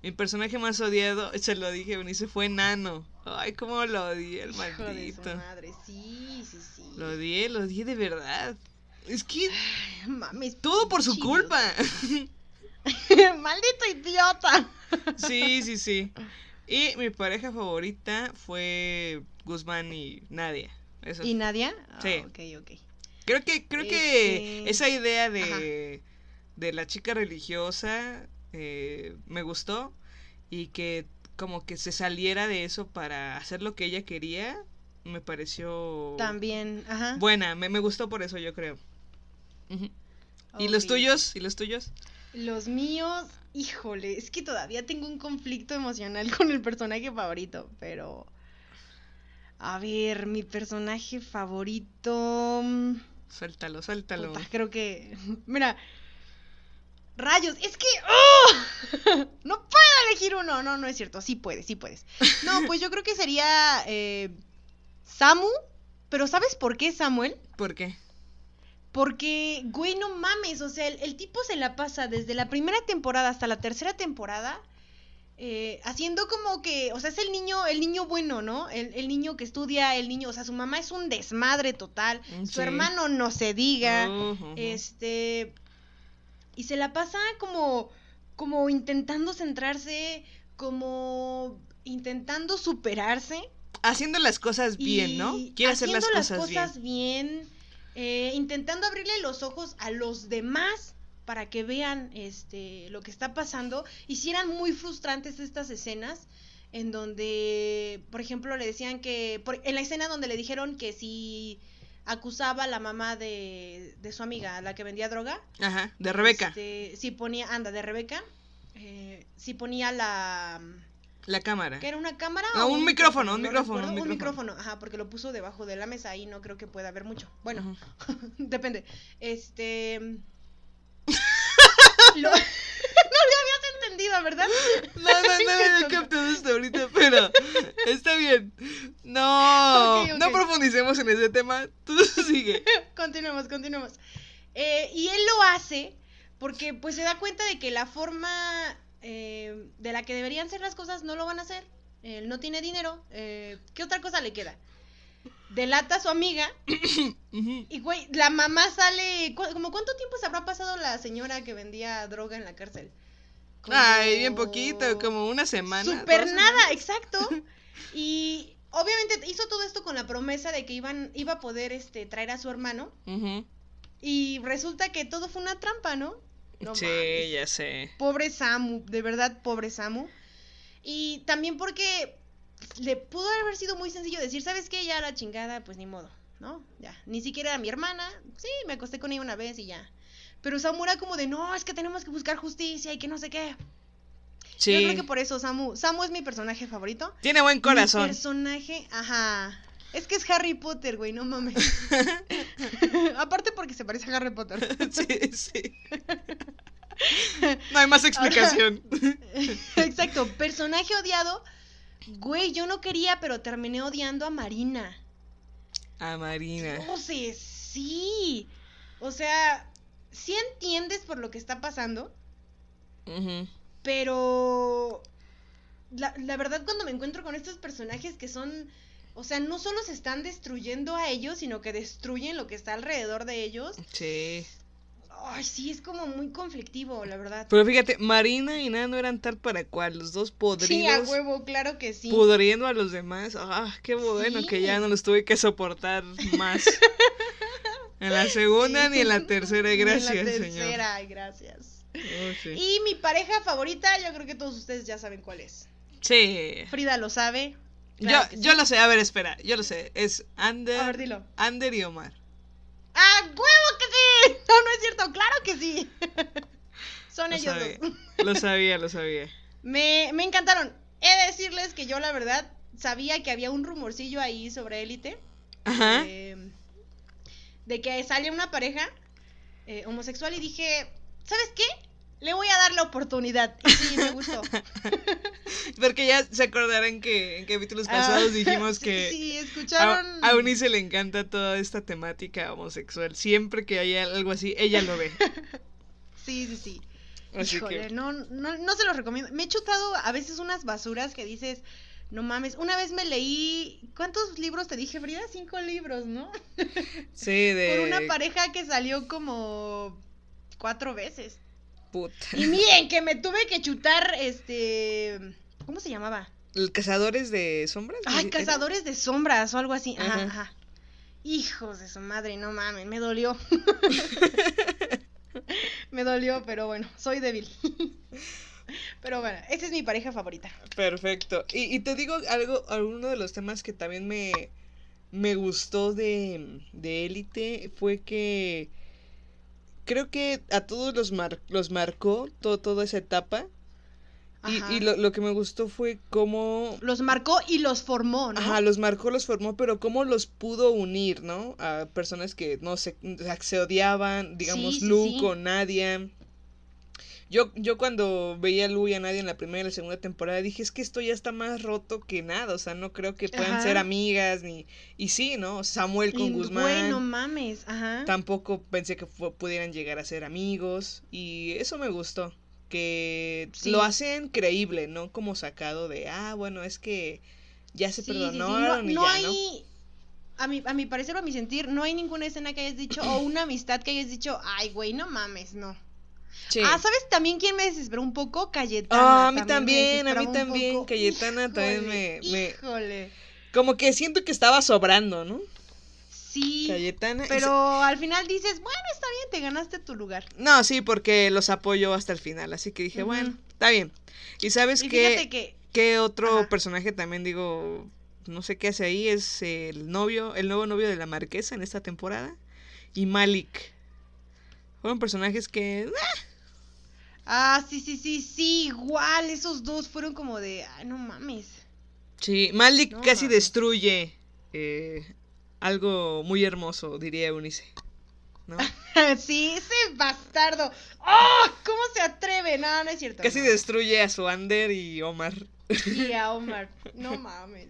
Mi personaje más odiado, se lo dije, Eunice, fue Nano. Ay, cómo lo odié, el Hijo de su maldito. madre, sí, sí, sí. Lo odié, lo odié de verdad. Es que Ay, Mames. todo por su culpa. Maldito idiota. Sí, sí, sí. Y mi pareja favorita fue Guzmán y Nadia. Eso. ¿Y Nadia? Ah, Sí. ok, ok. Creo que, creo que Este- esa idea de, de la chica religiosa eh, me gustó. Y que como que se saliera de eso para hacer lo que ella quería, me pareció También, ajá. buena. Me, me gustó por eso, yo creo. ¿Y los tuyos? ¿Y los tuyos? Los míos, híjole, es que todavía tengo un conflicto emocional con el personaje favorito, pero... A ver, mi personaje favorito... mm, Suéltalo, suéltalo. puta, creo que... Mira. Rayos, es que... ¡oh! No puedo elegir uno. No, no es cierto. Sí puedes, sí puedes. No, pues yo creo que sería eh, Samu. Pero ¿sabes por qué Samuel? ¿Por qué? Porque, güey, no mames, o sea, el, el tipo se la pasa desde la primera temporada hasta la tercera temporada eh, haciendo como que, o sea, es el niño, el niño bueno, ¿no? El, el niño que estudia, el niño, o sea, su mamá es un desmadre total, su hermano no se diga, este, y se la pasa como, como intentando centrarse, como intentando superarse. Haciendo las cosas bien, ¿no? Quiere hacer las haciendo cosas, cosas bien, eh, intentando abrirle los ojos a los demás para que vean este lo que está pasando. Y si eran muy frustrantes estas escenas en donde, por ejemplo, le decían que, por- en la escena donde le dijeron que si acusaba a la mamá de, de su amiga, la que vendía droga. Ajá, de Rebeca. este, si ponía, anda, de Rebeca, eh, si ponía la... La cámara. ¿Que era una cámara? No, o un micrófono, un No micrófono, recuerdo, un un micrófono. Ajá, porque lo puso debajo de la mesa y no creo que pueda haber mucho. Bueno, depende. Este. lo ¿verdad? No, no, no tonto. captado hasta ahorita, pero está bien. No, no profundicemos en ese tema. Tú sigue. continuemos, continuemos. Eh, y él lo hace porque pues se da cuenta de que la forma eh, de la que deberían ser las cosas no lo van a hacer. Él no tiene dinero. eh, ¿Qué otra cosa le queda? Delata a su amiga. Y güey, la mamá sale. cu- ¿Como cuánto tiempo se habrá pasado la señora que vendía droga en la cárcel? Como- Ay, bien poquito, como una semana. Super nada, semanas. exacto. Y obviamente hizo todo esto con la promesa de que iban, iba a poder este, traer a su hermano. Y resulta que todo fue una trampa, ¿no? No sí, mames. ya sé. Pobre Samu, de verdad, pobre Samu. Y también porque le pudo haber sido muy sencillo decir, ¿sabes qué? Ya la chingada, pues ni modo, ¿no? Ya, ni siquiera era mi hermana, sí, me acosté con ella una vez y ya. Pero Samu era como de, no, es que tenemos que buscar justicia y que no sé qué. Sí. Yo creo que por eso Samu, Samu es mi personaje favorito. Tiene buen Mi corazón. personaje, ajá. Es que es Harry Potter, güey, no mames. Aparte porque se parece a Harry Potter. sí, sí. No hay más explicación. Exacto, personaje odiado. Güey, yo no quería, pero terminé odiando a Marina. A Marina. Dioses, sí. O sea, sí entiendes por lo que está pasando, pero la, la verdad cuando me encuentro con estos personajes que son, o sea, no solo se están destruyendo a ellos, sino que destruyen lo que está alrededor de ellos. Sí. Ay, sí, es como muy conflictivo, la verdad. Pero fíjate, Marina y Nano eran tal para cual, los dos podridos. Sí, a huevo, claro que sí. Pudriendo a los demás. Ah, qué bueno Sí. que ya no los tuve que soportar más. en la segunda Sí. ni en la tercera, Ni en la gracias, señor. tercera, ay, gracias. Oh, sí. Y mi pareja favorita, yo creo que todos ustedes ya saben cuál es. Sí. Frida lo sabe. claro yo, yo sí. lo sé, a ver, espera, yo lo sé. Es Ander, A ver, dilo. Ander y Omar. ¡Ah, huevo que sí! No, no es cierto, claro que sí. Son Lo ellos sabía, dos. lo sabía, lo sabía. Me, me encantaron. He de decirles que yo, la verdad, sabía que había un rumorcillo ahí sobre Élite. Ajá. eh, de que salía una pareja eh, homosexual y dije, ¿sabes qué? Le voy a dar la oportunidad. Y sí, me gustó. Porque ya se acordarán que en capítulos Ah, pasados dijimos sí, que Sí, a, escucharon. a Eunice le encanta toda esta temática homosexual. Siempre que haya algo así, ella lo ve. Sí, sí, sí. Así Híjole, que, no, no, no se los recomiendo. Me he chutado a veces unas basuras que dices, no mames. Una vez me leí, ¿cuántos libros te dije, Frida? Cinco libros, ¿no? sí, de... Por una pareja que salió como cuatro veces. Puta. Y miren, que me tuve que chutar, este... ¿Cómo se llamaba? ¿El ¿Cazadores de sombras? Ay, cazadores de sombras o algo así. Ajá, Ajá. ajá. Hijos de su madre, no mames, me dolió. me dolió, pero bueno, soy débil. Pero bueno, esa es mi pareja favorita. Perfecto. Y, y te digo algo, alguno de los temas que también me, me gustó de, de Élite fue que creo que a todos los, mar- los marcó to- toda esa etapa. Y, Ajá. y lo, lo que me gustó fue cómo... Los marcó y los formó, ¿no? Ajá, los marcó, los formó, pero cómo los pudo unir, ¿no? A personas que no se, se odiaban, digamos, Sí, sí, Lu sí. con Nadia. Yo, yo cuando veía a Lu y a Nadia en la primera y la segunda temporada dije, es que esto ya está más roto que nada, o sea, no creo que puedan Ajá. ser amigas, ni... Y sí, ¿no? Samuel con Y, Guzmán. Güey, no mames, ajá. Tampoco pensé que pudieran llegar a ser amigos y eso me gustó, que Sí. lo hacen creíble, no como sacado de, ah, bueno, es que ya se Sí, perdonaron No, y no ya, ¿no? hay... A mi, a mi parecer o a mi sentir, no hay ninguna escena que hayas dicho, o una amistad que hayas dicho, ay, güey, no mames, no. Sí. Ah, ¿sabes también quién me desesperó un poco? Cayetana. Ah, a mí también, a mí también, poco. Cayetana también me- me- Híjole. Como que siento que estaba sobrando, ¿no? Sí, Cayetana. pero al final dices, bueno, está bien, te ganaste tu lugar. No, sí, porque los apoyó hasta el final, así que dije, bueno, está bien. ¿Y sabes Y qué, fíjate que... qué otro Ajá. personaje también digo, no sé qué hace ahí, es el novio, el nuevo novio de la marquesa en esta temporada? Y Malik. Fueron personajes que... ah, Ah, sí, sí, sí, sí, igual, esos dos fueron como de, ay, no mames. Sí, Malik No casi mames. destruye eh, algo muy hermoso, diría Eunice. ¿No? sí, ese bastardo. ¡Oh! ¿Cómo se atreve? No, no es cierto. Casi no. destruye a su Ander y Omar. Y a Omar. No mames.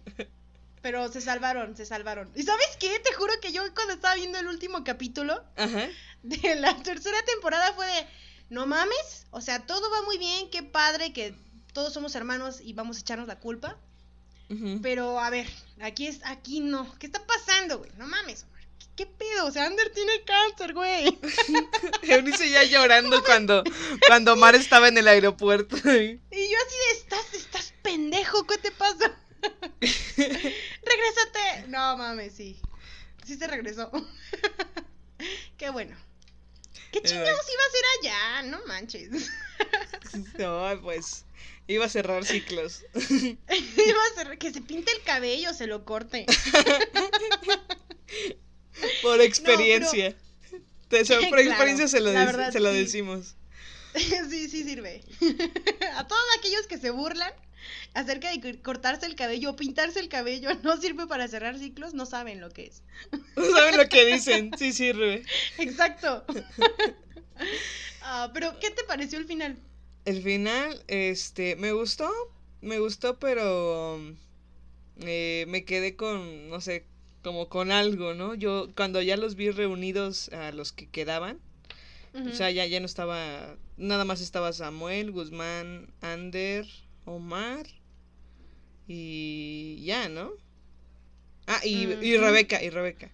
Pero se salvaron, se salvaron. ¿Y sabes qué? Te juro que yo cuando estaba viendo el último capítulo Ajá. de la tercera temporada fue de, no mames, o sea, todo va muy bien, qué padre que todos somos hermanos y vamos a echarnos la culpa. Pero a ver, aquí es, aquí no. ¿Qué está pasando, güey? No mames, Omar. ¿Qué, qué pedo? O sea, Ander tiene cáncer, güey. Eunice ya llorando cuando, cuando Omar estaba en el aeropuerto. Y yo así de, estás, estás pendejo, ¿qué te pasa? Regrésate. No mames, sí. Sí se regresó. Qué bueno. ¿Qué chingados iba a hacer allá? No manches. No, pues iba a cerrar ciclos. Iba a ser que se pinte el cabello, se lo corte. Por experiencia. Te- por Claro, experiencia se lo, verdad, se lo sí. decimos. sí, sí sirve. A todos aquellos que se burlan acerca de cor- cortarse el cabello o pintarse el cabello no sirve para cerrar ciclos, no saben lo que es. No saben lo que dicen. Sí sirve. Exacto. Ah, pero, ¿qué te pareció el final? El final, este, me gustó. Me gustó, pero eh, me quedé con, no sé, como con algo, ¿no? Yo cuando ya los vi reunidos a los que quedaban, O sea, ya, ya no estaba. Nada más estaba Samuel, Guzmán, Ander, Omar y ya, ¿no? Ah, y, y Rebeca, y Rebeca.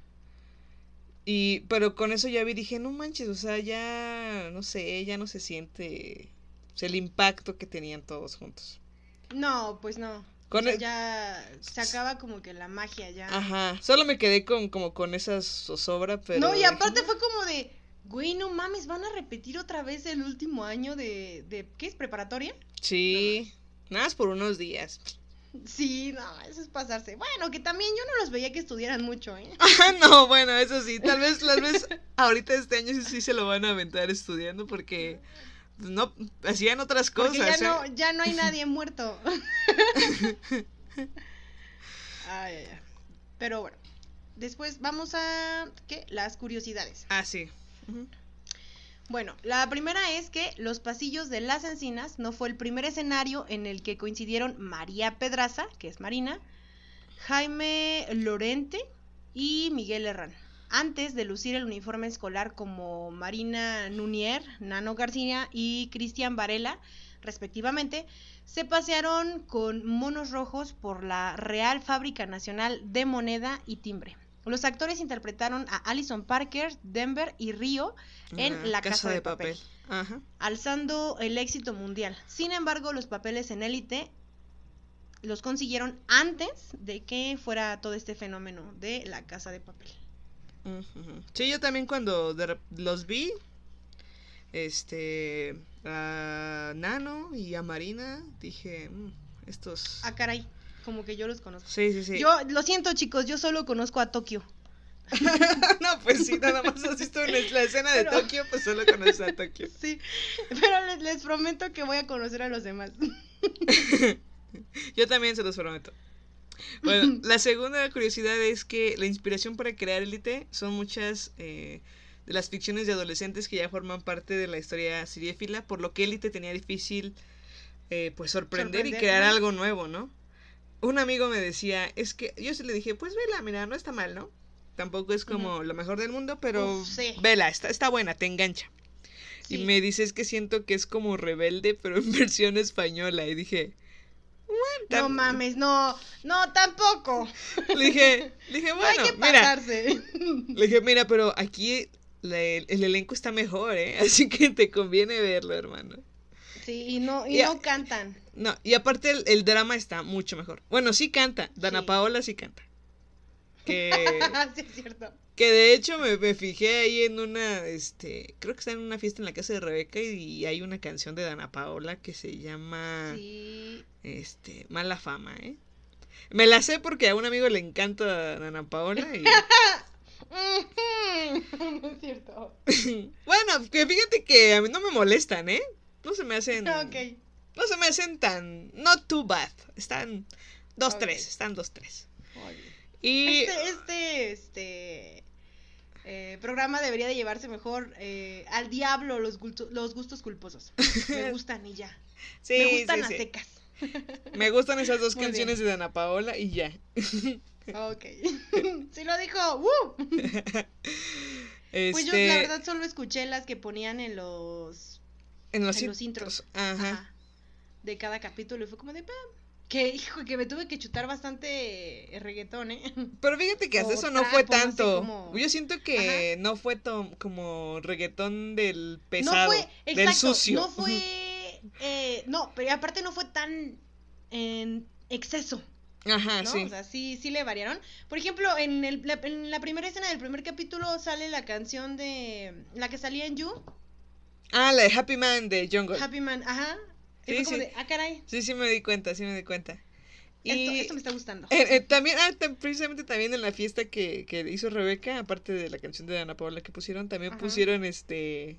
Y, pero con eso ya vi, dije, no manches, o sea, ya, no sé, ya no se siente o sea, el impacto que tenían todos juntos. No, pues no. Con O sea, el- ya se acaba como que la magia ya. Ajá, solo me quedé con, como con esa zozobra, pero... no, y aparte fue como de, güey, no mames, van a repetir otra vez el último año de, de ¿qué es? ¿Preparatoria? Sí, nada más por unos días. Sí, no, eso es pasarse. Bueno, que también yo no los veía que estudiaran mucho, ¿eh? Ah, no, bueno, eso sí, tal vez, tal vez ahorita este año sí, se lo van a aventar estudiando porque no hacían otras Porque cosas. ya ¿eh? no, ya no hay nadie muerto. Ay, ay, ay. Pero bueno, después vamos a, ¿qué? Las curiosidades. Ah, sí. Ujú. Bueno, la primera es que Los Pasillos de las Encinas no fue el primer escenario en el que coincidieron María Pedraza, que es Marina, Jaime Lorente y Miguel Herrán. Antes de lucir el uniforme escolar como Marina Nunier, Nano García y Cristian Varela, respectivamente, se pasearon con monos rojos por la Real Fábrica Nacional de Moneda y Timbre. Los actores interpretaron a Alison Parker, Denver y Río en Ah, La Casa, de, papel, Ajá. alzando el éxito mundial. Sin embargo, los papeles en élite los consiguieron antes de que fuera todo este fenómeno de La Casa de Papel. Sí, yo también cuando de los vi, este, a Nano y a Marina, dije, "Mm, estos... Ah, caray, como que yo los conozco. Sí, sí, sí. Yo lo siento, chicos, yo solo conozco a Tokio. no, pues sí, nada más has visto la escena de Pero- Tokio, pues solo conoces a Tokio. Sí, pero les, les prometo que voy a conocer a los demás. Yo también se los prometo. Bueno, la segunda curiosidad es que la inspiración para crear Elite son muchas eh, de las ficciones de adolescentes que ya forman parte de la historia seriéfila, por lo que Elite tenía difícil eh, pues sorprender, y crear algo nuevo, ¿no? Un amigo me decía, es que yo sí le dije, pues vela, mira, no está mal, ¿no? Tampoco es como lo mejor del mundo, pero Uf, sí. vela, está, está buena, te engancha. Sí. Y me dice, es que siento que es como rebelde, pero en versión española. Y dije, No mames, no, no, tampoco. le dije, le dije, No hay bueno, mira, le dije, mira, pero aquí el, el elenco está mejor, ¿eh? Así que te conviene verlo, hermano. Sí, y no, y no cantan. No, y aparte el, el drama está mucho mejor. Bueno, sí canta, Dana Sí. Paola sí canta. Que, sí, es cierto. que de hecho me, me fijé ahí en una, este, creo que está en una fiesta en la casa de Rebeca y, y hay una canción de Dana Paola que se llama... Sí. Este, mala fama, ¿eh? Me la sé porque a un amigo le encanta Ana Paola y... no es cierto. bueno, que fíjate que a mí no me molestan, ¿eh? No se me hacen... Ok. No se me hacen tan... Not too bad. Están dos, tres. Están dos, tres. Oye. Y... Este, este, este eh, programa debería de llevarse mejor eh, al diablo los, los gustos culposos. Me gustan y ya. sí, Me gustan sí, las sí. secas. Me gustan esas dos Muy canciones de Ana Paola y ya. Ok. sí lo dijo. ¡Woo! Este, Pues yo la verdad solo escuché las que ponían en los, en los, en los intros. intros. Ajá. ajá, de cada capítulo y fue como de "Pam". que hijo que me tuve que chutar bastante reggaetón, ¿eh? Pero fíjate que hasta eso no fue no sé tanto. Yo siento que no fue como reggaetón del no pesado, fue, del exacto, sucio. no fue, eh, no, pero aparte no fue tan en exceso, Ajá, ¿no? sí. O sea, sí, sí le variaron. Por ejemplo, en, el, la, en la primera escena del primer capítulo sale la canción de, la que salía en You, Ah, la de Happy Man de Jungle. Happy Man, ajá. Sí, sí. de, ah, caray, Sí, sí me di cuenta, sí me di cuenta. Y esto, esto me está gustando. eh, eh, también, ah, tam- precisamente también en la fiesta que, que hizo Rebeca, aparte de la canción de Ana Paula que pusieron, también Ajá. pusieron este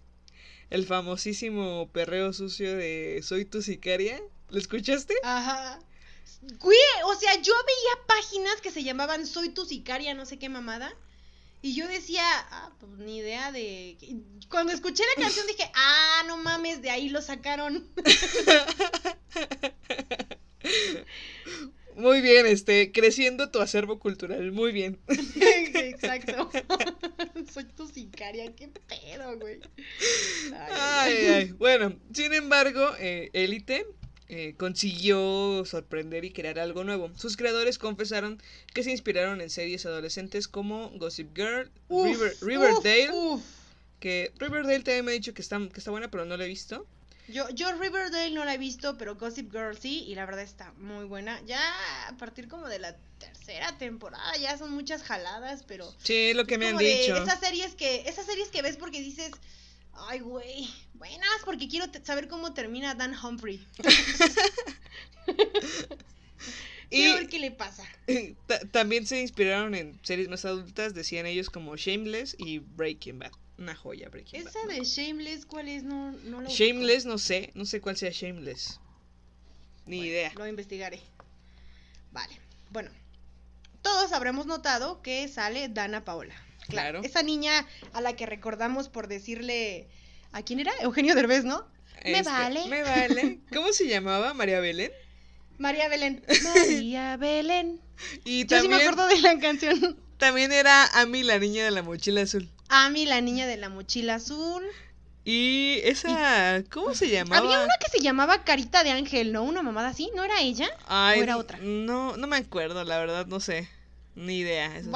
el famosísimo perreo sucio de Soy tu sicaria. ¿Lo escuchaste? Ajá. Güey, o sea, yo veía páginas que se llamaban Soy tu sicaria, no sé qué mamada. Y yo decía, ah, pues ni idea de. Cuando escuché la canción dije, ah, no mames, de ahí lo sacaron. Muy bien, este, creciendo tu acervo cultural, muy bien. Exacto. Soy tu sicaria, qué pedo, güey. Ay, Ay, ay. Bueno, sin embargo, Élite eh, consiguió sorprender y crear algo nuevo. Sus creadores confesaron que se inspiraron en series adolescentes como Gossip Girl, Uf, River- uf, Riverdale, uf. que Riverdale también me ha dicho que está, que está buena, pero no la he visto. Yo, yo Riverdale no la he visto, pero Gossip Girl sí, y la verdad está muy buena. Ya a partir como de la tercera temporada ya son muchas jaladas, pero Sí, lo que me han dicho. esas series que esas series que ves porque dices, ay güey, buenas porque quiero saber cómo termina Dan Humphrey. Quiero ver Y qué le pasa. ta- también se inspiraron en series más adultas, decían ellos como Shameless y Breaking Bad. Una joya Breaking Esa Bad. de Shameless, ¿cuál es? No, no ubico. Shameless, no sé, no sé cuál sea Shameless. Ni Bueno, idea. Lo investigaré. Vale. Bueno, todos habremos notado que sale Dana Paola. Claro. Esa niña a la que recordamos por decirle. ¿A quién era? Eugenio Derbez, ¿no? Me Este, vale. Me vale. ¿Cómo se llamaba? María Belén. María Belén. María Belén. Y Yo sí me también, acuerdo de la canción. también era Ami, la niña de la mochila azul. Ami, la niña de la mochila azul. Y esa, ¿cómo se llamaba? Había una que se llamaba Carita de Ángel, ¿no? Una mamada así, ¿no era ella? Ay, ¿O era otra? No, no me acuerdo, la verdad, no sé. Ni idea. eso sí.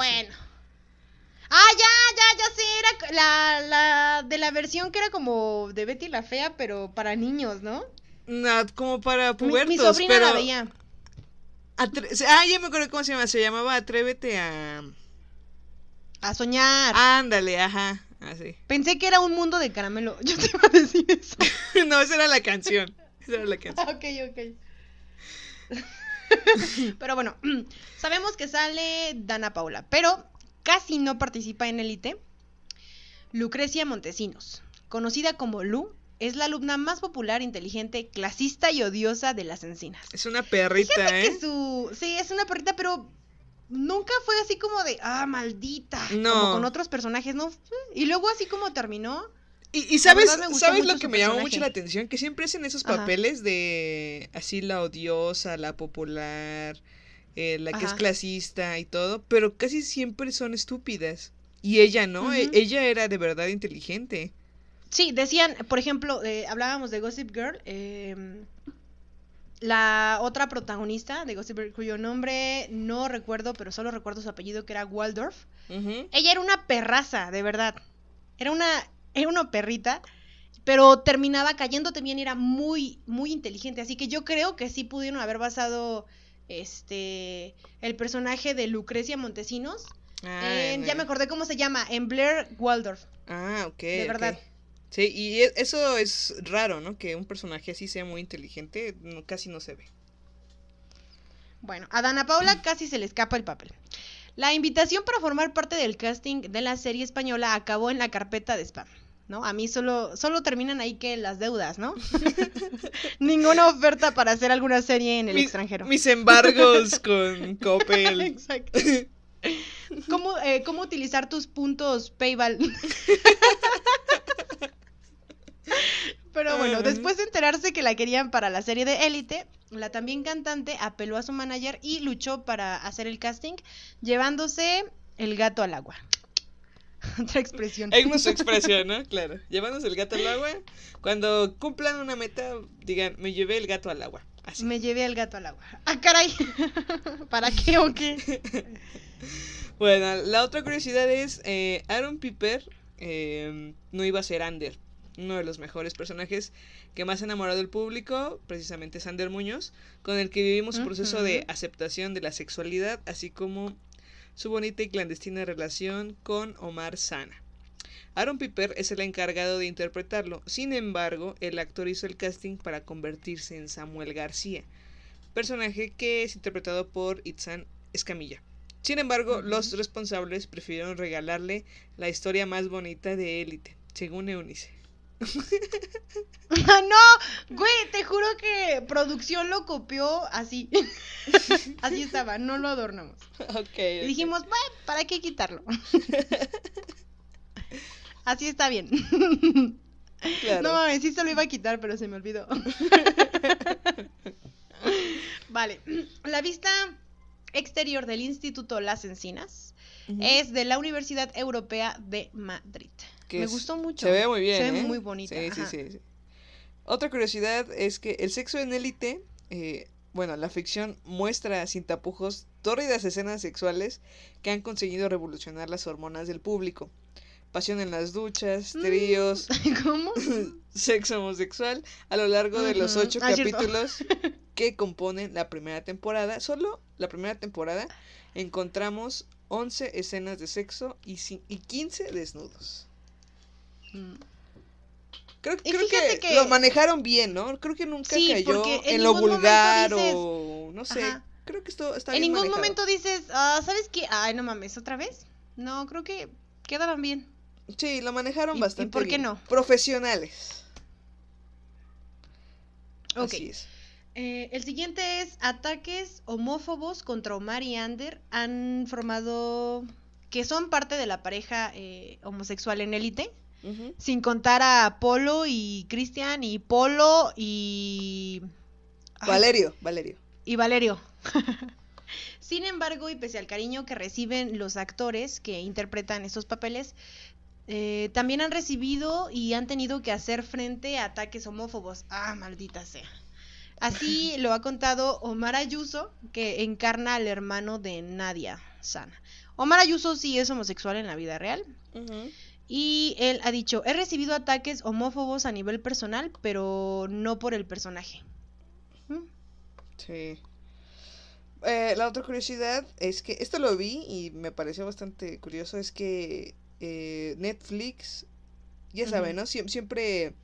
Ah, ya, ya, ya sé, era la, la de la versión que era como de Betty la Fea, pero para niños, ¿no? No, como para Mi, pubertos, mi sobrina pero... la veía. atre- Ah, ya me acuerdo cómo se llama. Se llamaba Atrévete a... A soñar. Ándale, ajá. Así. Pensé que era un mundo de caramelo. Yo te iba a decir eso. no, esa era la canción. Esa era la canción. Ok, ok. pero bueno, sabemos que sale Dana Paula, pero casi no participa en Élite. Lucrecia Montesinos, conocida como Lu, es la alumna más popular, inteligente, clasista y odiosa de las encinas. Es una perrita, Fíjate ¿eh? que su. Sí, es una perrita, pero nunca fue así como de. Ah, maldita. No. Como con otros personajes, ¿no? Y luego así como terminó. Y, y sabes, ¿sabes lo que me llamó mucho la atención? Que siempre hacen esos Ajá. papeles de así la odiosa, la popular, eh, la que es clasista y todo, pero casi siempre son estúpidas. Y ella no, e- ella era de verdad inteligente. Sí, decían, por ejemplo, eh, hablábamos de Gossip Girl. eh, la otra protagonista de Gossip Girl, cuyo nombre no recuerdo, pero solo recuerdo su apellido, que era Waldorf. Ella era una perraza, de verdad. Era una, era una perrita, pero terminaba cayendo también, era muy, muy inteligente. Así que yo creo que sí pudieron haber basado este el personaje de Lucrecia Montesinos. Ah, en- ya me acordé cómo se llama, en Blair Waldorf. Ah, ok. De verdad. Sí, y e- eso es raro, ¿no? Que un personaje así sea muy inteligente, no- casi no se ve. Bueno, a Dana Paula casi se le escapa el papel. La invitación para formar parte del casting de la serie española acabó en la carpeta de spam. ¿No? A mí solo, solo terminan ahí que las deudas, ¿no? Ninguna oferta para hacer alguna serie en el extranjero. Mis embargos con Coppel. Exacto. ¿Cómo, eh, ¿Cómo utilizar tus puntos PayPal? Pero bueno, después de enterarse que la querían para la serie de Élite, la también cantante apeló a su manager y luchó para hacer el casting, llevándose el gato al agua. Otra expresión. Es nuestra expresión, ¿no? Claro. Llevándose el gato al agua. Cuando cumplan una meta, digan, me llevé el gato al agua. Así. Me llevé al gato al agua. ¡Ah, caray! ¿Para qué o qué? Bueno, la otra curiosidad es, eh, Aaron Piper eh, no iba a ser Ander, uno de los mejores personajes que más ha enamorado el público, precisamente es Ander Muñoz, con el que vivimos su proceso de aceptación de la sexualidad, así como su bonita y clandestina relación con Omar Sana. Aaron Piper es el encargado de interpretarlo, sin embargo, el actor hizo el casting para convertirse en Samuel García, personaje que es interpretado por Itzan Escamilla. Sin embargo, los responsables prefirieron regalarle la historia más bonita de Élite, según Eunice. ¡Ah, no! Güey, te juro que producción lo copió así. así estaba, no lo adornamos. Ok. Y dijimos, bueno, ¿para qué quitarlo? así está bien. claro. No mames, sí se lo iba a quitar, pero se me olvidó. vale. La vista exterior del Instituto Las Encinas es de la Universidad Europea de Madrid. Que me es- gustó mucho. Se ve muy bien. Se ve ¿eh? muy bonita. Sí, sí, sí, sí. Otra curiosidad es que el sexo en élite, eh, bueno, la ficción muestra sin tapujos tórridas escenas sexuales que han conseguido revolucionar las hormonas del público. Pasión en las duchas, tríos, ¿Cómo? sexo homosexual a lo largo de los ocho Ah, cierto. capítulos que componen la primera temporada. Solo la primera temporada encontramos 11 escenas de sexo y, y 15 desnudos. Mm. Creo, Y creo que, que- lo manejaron bien, ¿no? Creo que nunca Sí, cayó en en lo ningún vulgar dices- o no sé. Ajá. Creo que esto está En bien ningún manejado. momento dices, ah, ¿sabes qué? Ay, no mames, ¿otra vez? No, creo que quedaban bien. Sí, lo manejaron ¿Y- y bastante por qué bien. no? Profesionales. Ok. Así es. Eh, el siguiente es ataques homófobos contra Omar y Ander han formado que son parte de la pareja eh, homosexual en élite, Sin contar a Polo y Cristian y Polo y Ay, Valerio, Valerio. y Valerio. Sin embargo, y pese al cariño que reciben los actores que interpretan estos papeles, eh, también han recibido y han tenido que hacer frente a ataques homófobos. Ah, maldita sea. Así lo ha contado Omar Ayuso, que encarna al hermano de Nadia Sana. Omar Ayuso sí es homosexual en la vida real. Y él ha dicho, he recibido ataques homófobos a nivel personal, pero no por el personaje. ¿Mm? Sí. Eh, la otra curiosidad es que esto lo vi y me pareció bastante curioso, es que eh, Netflix, ya saben. ¿no? Siem- siempre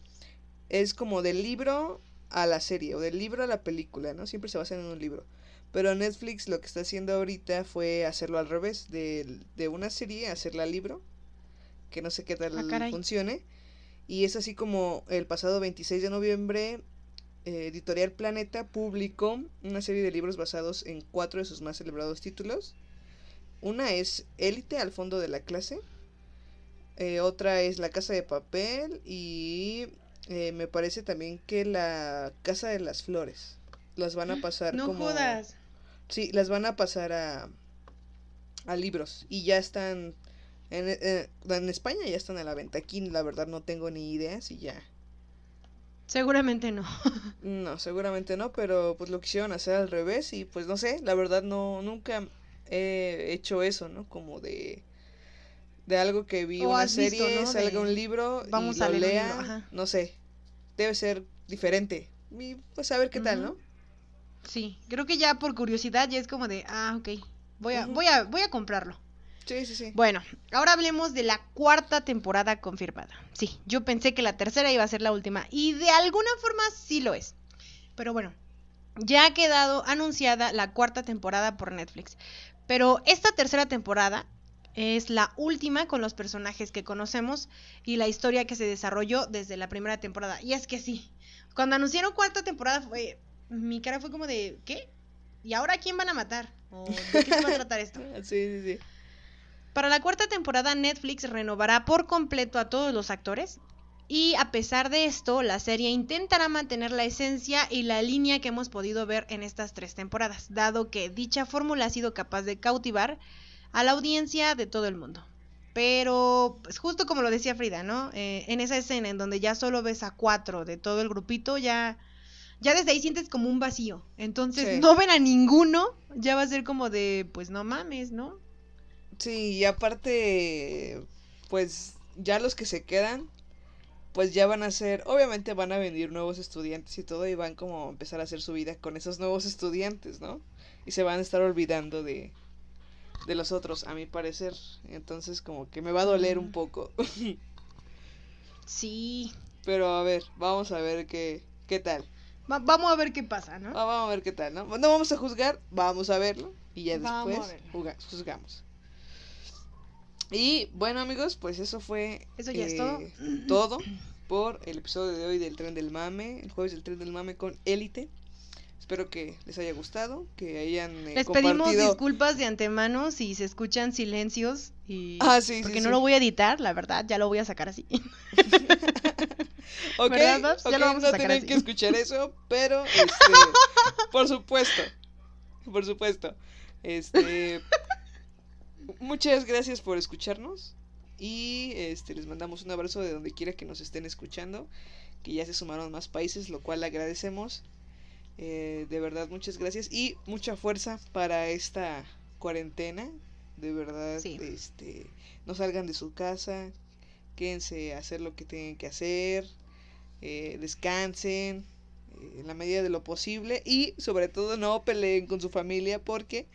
es como del libro a la serie o del libro a la película, ¿no? Siempre se basan en un libro. Pero Netflix lo que está haciendo ahorita fue hacerlo al revés, de, de una serie hacerla libro, que no sé qué tal Ah, funcione. Y es así como el pasado 26 de noviembre eh, Editorial Planeta publicó una serie de libros basados en cuatro de sus más celebrados títulos. Una es Élite al fondo de la clase. eh, otra es La Casa de Papel. Y eh, me parece también que La Casa de las Flores. Las van a pasar No como... jodas. Sí, las van a pasar a, a libros. Y ya están... En, eh, en España ya están a la venta. Aquí la verdad no tengo ni idea si ya... Seguramente no. No, seguramente no, pero pues lo quisieron hacer al revés y pues no sé, la verdad no, nunca he hecho eso, ¿no? Como de, de algo que vi O una visto, serie, ¿no? salga De, un libro vamos y a lo leer un lea, no sé, debe ser diferente y pues a ver qué tal, ¿no? Sí, creo que ya por curiosidad ya es como de, ah, ok, voy a, voy a, voy a comprarlo. Sí, sí, sí. Bueno, ahora hablemos de la cuarta temporada confirmada. Sí, yo pensé que la tercera iba a ser la última y de alguna forma sí lo es. Pero bueno, ya ha quedado anunciada la cuarta temporada por Netflix. Pero esta tercera temporada es la última con los personajes que conocemos y la historia que se desarrolló desde la primera temporada. Y es que sí, cuando anunciaron cuarta temporada fue mi cara fue como de ¿qué? ¿Y ahora a quién van a matar? ¿O de qué se va a tratar esto? Sí, sí, sí. Para la cuarta temporada Netflix renovará por completo a todos los actores y a pesar de esto la serie intentará mantener la esencia y la línea que hemos podido ver en estas tres temporadas, dado que dicha fórmula ha sido capaz de cautivar a la audiencia de todo el mundo. Pero, pues justo como lo decía Frida, ¿no? Eh, en esa escena en donde ya solo ves a cuatro de todo el grupito, ya, ya desde ahí sientes como un vacío. Entonces, Sí. no ven a ninguno, ya va a ser como de, pues no mames, ¿no? Sí, y aparte, pues ya los que se quedan, pues ya van a ser, obviamente van a venir nuevos estudiantes y todo, y van como a empezar a hacer su vida con esos nuevos estudiantes, ¿no? Y se van a estar olvidando de, de los otros, a mi parecer. Entonces como que me va a doler un Mm. poco. Sí. Pero a ver, vamos a ver qué, qué tal. Va- vamos a ver qué pasa, ¿no? Ah, vamos a ver qué tal, ¿no? No vamos a juzgar, vamos a verlo y ya Vamos después juzgamos. Y bueno amigos, pues eso fue Eso ya es eh, todo. todo por el episodio de hoy del Tren del Mame, el jueves del Tren del Mame con Élite. Espero que les haya gustado, que hayan eh, Les pedimos disculpas de antemano si se escuchan silencios y Ah, sí, sí, porque sí. no lo voy a editar, la verdad, ya lo voy a sacar así. Ok, ¿Verdad, Babs? Ya ok, lo vamos a no sacar tienen así. que escuchar eso, pero este, por supuesto, por supuesto, este, muchas gracias por escucharnos. Y este, les mandamos un abrazo de donde quiera que nos estén escuchando. Que ya se sumaron más países, lo cual agradecemos. Eh, de verdad, muchas gracias. Y mucha fuerza para esta cuarentena. De verdad, este, no salgan de su casa. Quédense a hacer lo que tienen que hacer. Eh, descansen en la medida de lo posible y sobre todo no peleen con su familia porque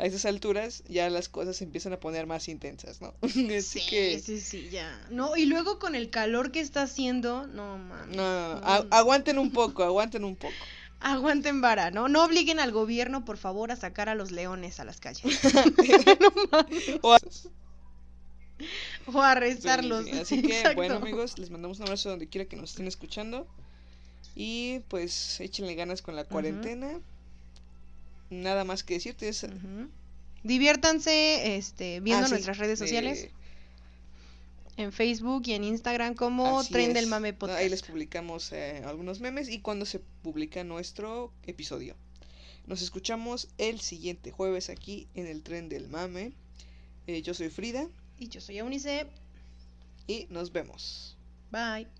a esas alturas ya las cosas se empiezan a poner más intensas, ¿no? sí, sí, sí, ya. No, y luego con el calor que está haciendo, no mames. No, no, no. aguanten un poco, aguanten un poco. Aguanten vara, ¿no? No obliguen al gobierno, por favor, a sacar a los leones a las calles. no mames. O a... o arrestarlos. Así que, bueno, amigos, les mandamos un abrazo donde quiera que nos estén escuchando. Y pues échenle ganas con la cuarentena. Nada más que decirte. Diviértanse este, viendo ah, nuestras redes sociales. En Facebook y en Instagram como Tren del Mame Podcast. Ahí les publicamos eh, algunos memes y cuando se publica nuestro episodio. Nos escuchamos el siguiente jueves aquí en el Tren del Mame. Eh, yo soy Frida. Y yo soy Eunice. Y nos vemos. Bye.